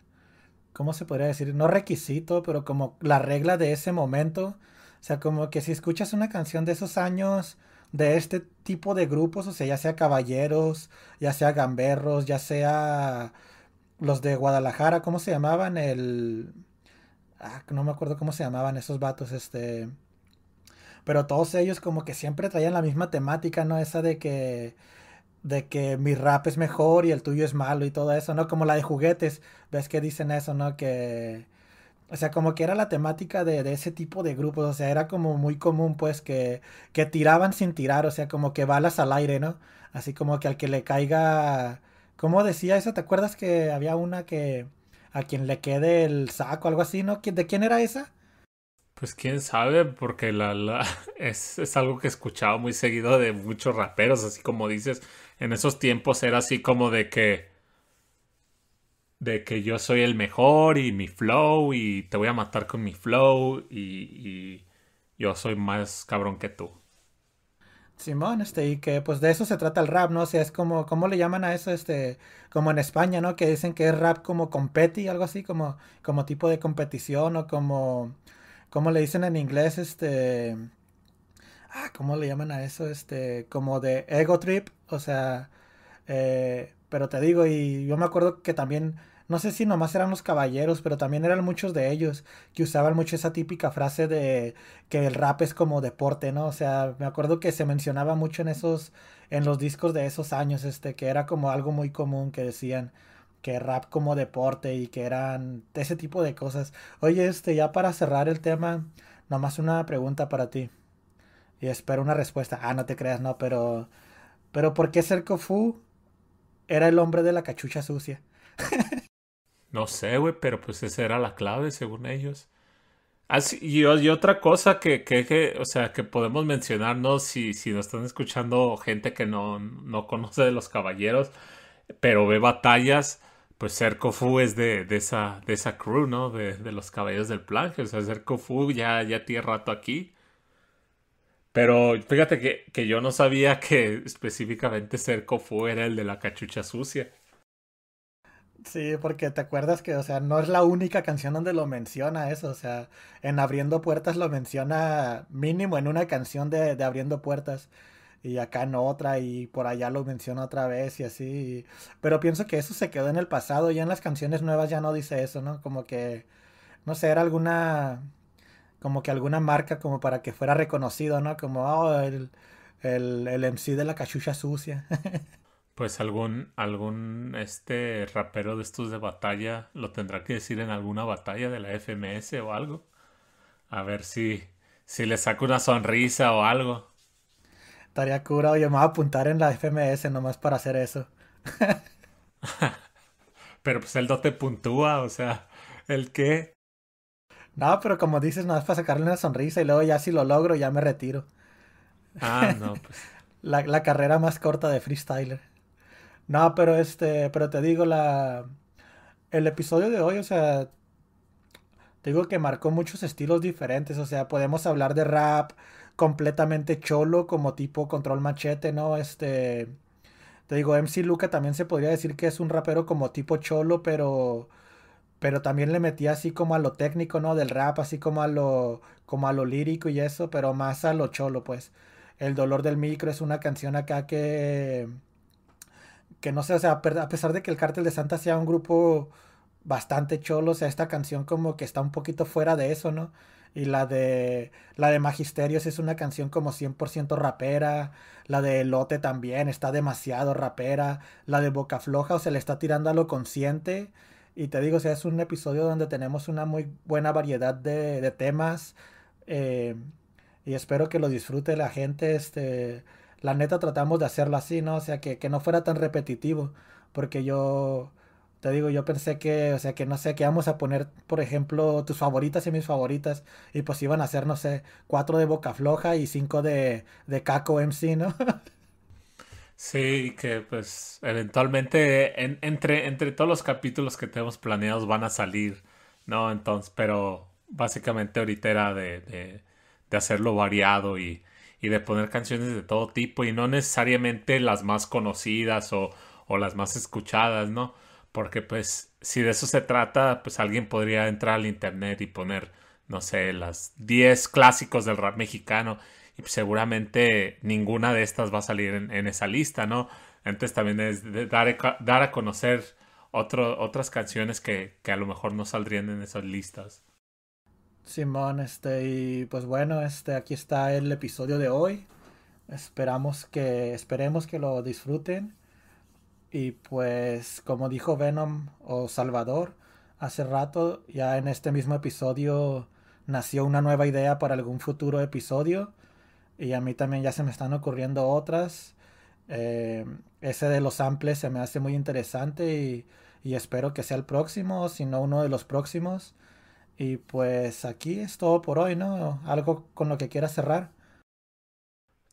¿cómo se podría decir? No requisito, pero como la regla de ese momento. O sea, como que si escuchas una canción de esos años, de este tipo de grupos, o sea, ya sea Caballeros, ya sea Gamberros, ya sea los de Guadalajara, ¿cómo se llamaban? El... Ah, no me acuerdo cómo se llamaban esos vatos, este... Pero todos ellos como que siempre traían la misma temática, ¿no? Esa de que de que mi rap es mejor y el tuyo es malo y todo eso, ¿no? Como la de juguetes, ves que dicen eso, ¿no? Que, o sea, como que era la temática de, de ese tipo de grupos, o sea, era como muy común, pues, que, que tiraban sin tirar, o sea, como que balas al aire, ¿no? Así como que al que le caiga, ¿cómo decía eso? ¿Te acuerdas que había una que a quien le quede el saco, algo así, ¿no? ¿De quién era esa? Pues quién sabe, porque la, la *laughs* es, es, algo que he escuchado muy seguido de muchos raperos, así como dices, en esos tiempos era así como de que de que yo soy el mejor y mi flow y te voy a matar con mi flow y, y yo soy más cabrón que tú. Simón, este, y que pues de eso se trata el rap, ¿no? O sea, es como, ¿cómo le llaman a eso? Este, como en España, ¿no? Que dicen que es rap como competi, algo así, como, como tipo de competición o como, ¿cómo le dicen en inglés? Este, ah, ¿cómo le llaman a eso? Este, como de ego trip, o sea, eh, pero te digo, y yo me acuerdo que también no sé si nomás eran los caballeros, pero también eran muchos de ellos que usaban mucho esa típica frase de que el rap es como deporte, ¿no? O sea, me acuerdo que se mencionaba mucho en esos, en los discos de esos años, este, que era como algo muy común que decían que rap como deporte y que eran ese tipo de cosas. Oye, este, ya para cerrar el tema, nomás una pregunta para ti. Y espero una respuesta. Ah, no te creas, no, pero. Pero ¿por qué Cerco Fu era el hombre de la cachucha sucia? *laughs* No sé, güey, pero pues esa era la clave, según ellos. Así, y, y, otra cosa que, que, o sea, que podemos mencionar, ¿no? Si, si nos están escuchando gente que no, no conoce de los caballeros, pero ve batallas, pues Cerco Fu es de, de, esa, de esa crew, ¿no? De, de los caballeros del plan. O sea, Cerco Fu ya, ya tiene rato aquí. Pero fíjate que, que yo no sabía que específicamente Cerco Fu era el de la cachucha sucia. Sí, porque te acuerdas que, o sea, no es la única canción donde lo menciona eso, o sea, en Abriendo Puertas lo menciona mínimo en una canción de, de Abriendo Puertas y acá en otra y por allá lo menciona otra vez y así. Pero pienso que eso se quedó en el pasado, ya en las canciones nuevas ya no dice eso, ¿no? Como que, no sé, era alguna, como que alguna marca como para que fuera reconocido, ¿no? Como, oh, el, el, el MC de la cachucha sucia. *laughs* Pues algún, algún este rapero de estos de batalla lo tendrá que decir en alguna batalla de la FMS o algo. A ver si, si le saca una sonrisa o algo. Estaría cura, oye, me voy a apuntar en la FMS nomás para hacer eso. *laughs* *laughs* pero pues él no te puntúa, o sea, ¿el qué? No, pero como dices, nada más para sacarle una sonrisa y luego ya si lo logro ya me retiro. Ah, no, pues. *laughs* la, la carrera más corta de freestyler. No, pero este, pero te digo, la, el episodio de hoy, o sea, te digo que marcó muchos estilos diferentes, o sea, podemos hablar de rap completamente cholo, como tipo control machete, ¿no? Este, te digo, MC Luca también se podría decir que es un rapero como tipo cholo, pero, pero también le metía así como a lo técnico, ¿no? Del rap, así como a lo, como a lo lírico y eso, pero más a lo cholo, pues. El dolor del micro es una canción acá que que no sé, o sea, a pesar de que el Cártel de Santa sea un grupo bastante cholo, o sea, esta canción como que está un poquito fuera de eso, ¿no? Y la de la de Magisterios es una canción como 100% rapera, la de Lote también está demasiado rapera, la de Boca Floja, o sea, le está tirando a lo consciente. Y te digo, es un episodio donde tenemos una muy buena variedad de, temas. Eh, y espero que lo disfrute la gente. Este, la neta tratamos de hacerlo así, ¿no? O sea, que, que no fuera tan repetitivo. Porque yo, te digo, yo pensé que, o sea, que no sé, que íbamos a poner, por ejemplo, tus favoritas y mis favoritas. Y pues iban a ser, no sé, cuatro de Boca Floja y cinco de, de Caco MC, ¿no? *laughs* Sí, que pues eventualmente entre, entre todos los capítulos que tenemos planeados van a salir, ¿no? Entonces, pero básicamente ahorita era de, de, de hacerlo variado y, y de poner canciones de todo tipo y no necesariamente las más conocidas o, o las más escuchadas, ¿no? Porque pues si de eso se trata, pues alguien podría entrar al internet y poner, no sé, las 10 clásicos del rap mexicano y seguramente ninguna de estas va a salir en, esa lista, ¿no? Entonces también es dar, dar a conocer otro, otras canciones que, que a lo mejor no saldrían en esas listas. Simón, este, y pues bueno, este, aquí está el episodio de hoy. Esperamos que, esperemos que lo disfruten. Y pues, como dijo Venom o Salvador hace rato, ya en este mismo episodio nació una nueva idea para algún futuro episodio. Y a mí también ya se me están ocurriendo otras. Eh, ese de los samples se me hace muy interesante y, y espero que sea el próximo, si no uno de los próximos. Y pues aquí es todo por hoy, ¿no? ¿Algo con lo que quieras cerrar?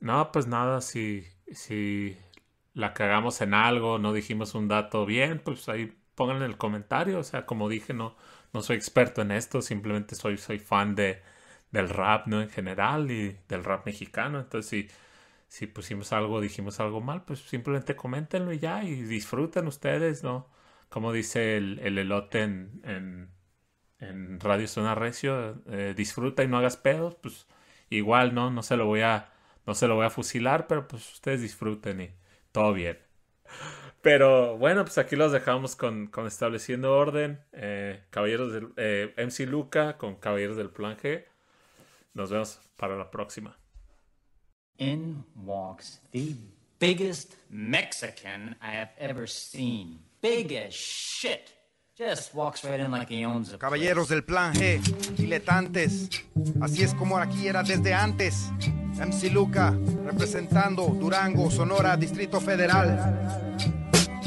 No, pues nada, si, si la cagamos en algo, no dijimos un dato bien, pues ahí pongan en el comentario. O sea, como dije, no, no soy experto en esto, simplemente soy, soy fan de, del rap, ¿no? En general y del rap mexicano. Entonces, si, si pusimos algo, dijimos algo mal, pues simplemente coméntenlo y ya, y disfruten ustedes, ¿no? Como dice el, el elote en, en, en Radio Zona Recio, eh, disfruta y no hagas pedos, pues igual, ¿no? No se lo voy a, no se lo voy a fusilar, pero pues ustedes disfruten y todo bien. Pero bueno, pues aquí los dejamos con, con estableciendo orden. Eh, Caballeros del eh, MC Luca con Caballeros del Plan. Nos vemos para la próxima. In walks the biggest Mexican I have ever seen. Big as shit. Just walks right in like he owns a Caballeros del Plan G, diletantes. Así es como aquí era desde antes. MC Luca, representando Durango, Sonora, Distrito Federal.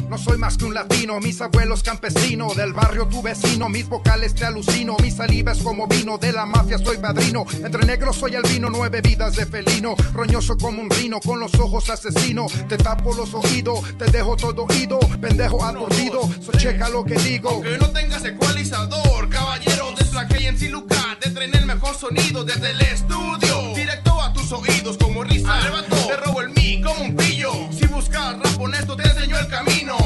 No soy más que un latino, mis abuelos campesinos, del barrio tu vecino, mis vocales te alucino, mi saliva es como vino, de la mafia soy padrino, entre negros soy albino, nueve vidas de felino, roñoso como un rino, con los ojos asesino, te tapo los oídos, te dejo todo oído, pendejo aturdido, so checa lo que digo. Aunque no tengas ecualizador, caballero del plaque y en Siluca, te traen el mejor sonido desde el estudio, directo a tus oídos como risa, arrebato, te robo el mi como un pillo, si buscas rap honesto te enseño el camino.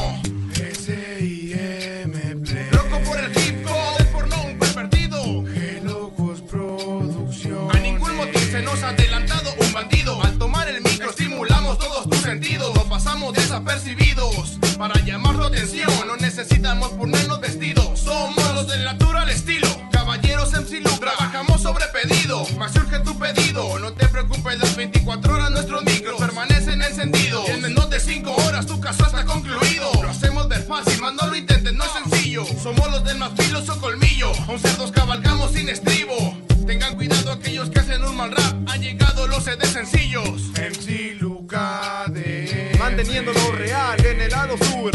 Loco por el hip hop, del porno un pervertido. Qué locos producción. A ningún motivo se nos ha adelantado un bandido. Al tomar el micro estimulamos todos tus sentidos. No pasamos desapercibidos. Para llamar tu atención no necesitamos ponernos vestidos. Somos los del natural estilo. Caballeros MC Lu, trabajamos sobre pedido. Más surge tu pedido. No te preocupes, las 24 horas nuestros micros 5 horas tu caso está concluido. Lo hacemos ver fácil, más no lo intentes, no es sencillo. Somos los del más filoso colmillo. Aun cerdos cabalgamos sin estribo. Tengan cuidado aquellos que hacen un mal rap. Han llegado los CD sencillos. MC Luca de Manteniendo lo real en el lado sur.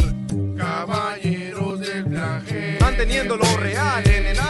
Caballeros del Plan G. Manteniendo lo real en el.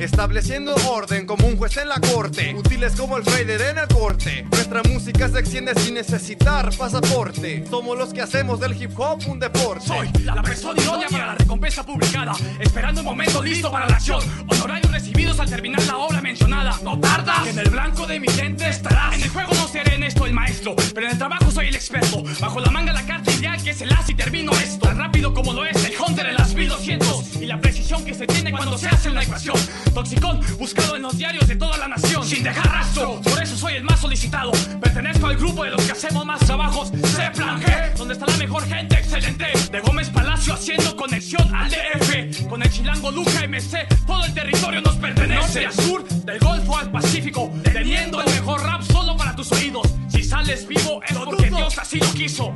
Estableciendo orden como un juez en la corte. Útiles como el Raider en el corte. Nuestra música se extiende sin necesitar pasaporte. Somos los que hacemos del hip hop un deporte. Soy la persona idónea para la recompensa publicada, esperando el momento listo para la acción. Honorarios recibidos al terminar la obra mencionada. No tarda, que en el blanco de mi lente estarás. En el juego no seré en esto el maestro, pero en el trabajo soy el experto. Bajo la manga la carta ideal que es el as y termino esto. Tan rápido como lo es el Hunter en las 1200 y la precisión que se tiene cuando se hace una ecuación. Toxicón buscado en los diarios de toda la nación, sin dejar rastro. Por eso soy el más solicitado. Pertenezco al grupo de los que hacemos más trabajos. C Plan G, donde está la mejor gente, excelente. De Gómez Palacio haciendo conexión al DF. Con el chilango Luca MC, todo el territorio nos pertenece. Norte a sur, del Golfo al Pacífico. Teniendo el mejor rap solo para tus oídos. Si sales vivo es porque Dios así lo quiso.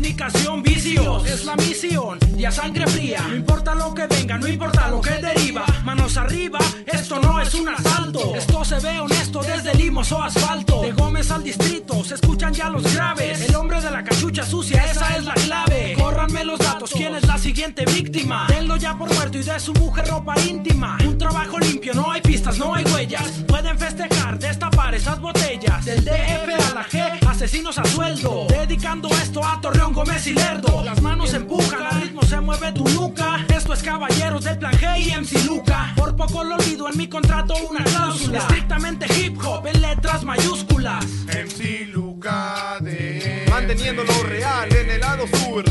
Comunicación vicios. Es la misión y a sangre fría. No importa lo que venga, no importa lo que deriva. Manos arriba, esto no es un asalto. Esto se ve honesto desde limos o asfalto. De Gómez al distrito, se escuchan ya los. Cachucha sucia, esa es la clave. Córranme los datos, ¿quién es la siguiente víctima? Tenlo ya por muerto y de su mujer ropa íntima. Un trabajo limpio, no hay pistas, no hay huellas. Pueden festejar, destapar esas botellas. Del DF a la G, asesinos a sueldo. Dedicando esto a Torreón Gómez y Lerdo. Las manos empujan, al ritmo se mueve tu nuca. Esto es Caballeros del Plan G y MC Luca. Por poco lo olvido en mi contrato una cláusula. Estrictamente hip hop en letras mayúsculas. MC Luca de Manteniendo lo real en el lado sur.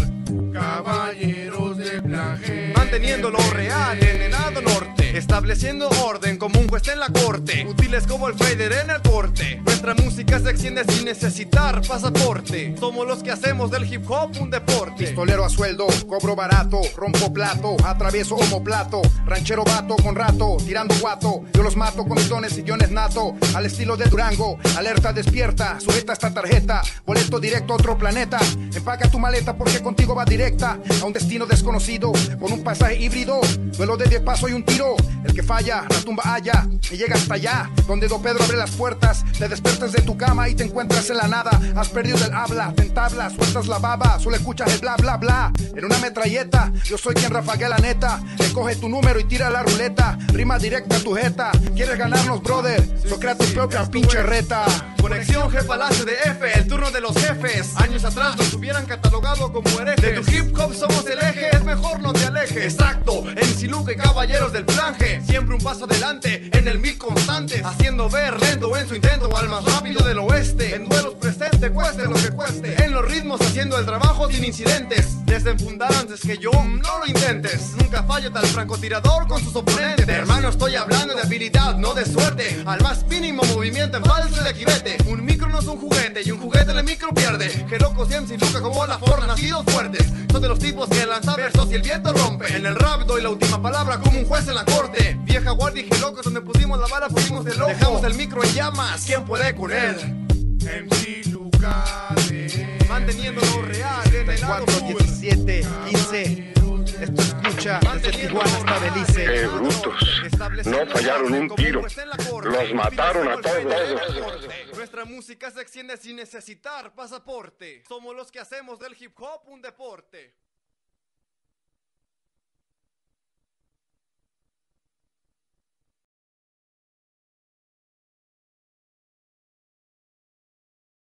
Caballeros de plagio. Manteniendo lo real en el lado norte. Estableciendo orden como un juez en la corte. Útiles como el fader en el corte. Nuestra música se extiende sin necesitar pasaporte. Somos los que hacemos del hip hop un deporte. Pistolero a sueldo, cobro barato, rompo plato, atravieso homoplato, ranchero vato con rato, tirando guato, yo los mato con mis dones y guiones nato, al estilo de Durango, alerta despierta, sujeta esta tarjeta, boleto directo a otro planeta, empaca tu maleta porque contigo va directa a un destino desconocido, con un pasaje híbrido, duelo de 10 pasos y un tiro, el que falla, la tumba haya, y llega hasta allá, donde Do Pedro abre las puertas, te despiertas de tu cama y te encuentras en la nada, has perdido el habla, te entablas, sueltas la baba, solo escuchas el bla bla bla, en una metralleta, yo soy quien rafaguea la neta, coge tu número y tira la ruleta, rima directa a tu jeta, quieres ganarnos brother, so crea tu propia pinche reta. Conexión Palacio de F, el turno de los jefes. Años atrás nos hubieran catalogado como herejes. De tu hip hop somos el eje, es mejor no te alejes. Exacto, en Siluca y caballeros del Siempre un paso adelante, en el mil constante. Haciendo ver lento en su intento al más rápido del oeste. En duelos presente, cueste lo que cueste. En los ritmos haciendo el trabajo sin incidentes. Desenfundar antes que yo, no lo intentes. Nunca falla tal francotirador con sus oponentes. Hermano, estoy hablando de habilidad, no de suerte. Al más mínimo movimiento en falso de equivete. Un micro no es un juguete y un juguete el micro pierde. Que loco siempre Luca como la forma, nacidos fuertes. Son de los tipos que lanzan versos y el viento rompe. En el rap doy la última palabra como un juez en la corte. Vieja guardia y locos donde pusimos la vara, pusimos el loco. Dejamos el micro en llamas, ¿quién puede con él? MC Luca Manteniendo lo real en el lado 4, 17, 15. Esto escucha desde Tijuana hasta Belice. ¡Qué brutos! No fallaron un tiro. Los mataron a todos. Nuestra música se extiende sin necesitar pasaporte. Somos los que hacemos del hip hop un deporte.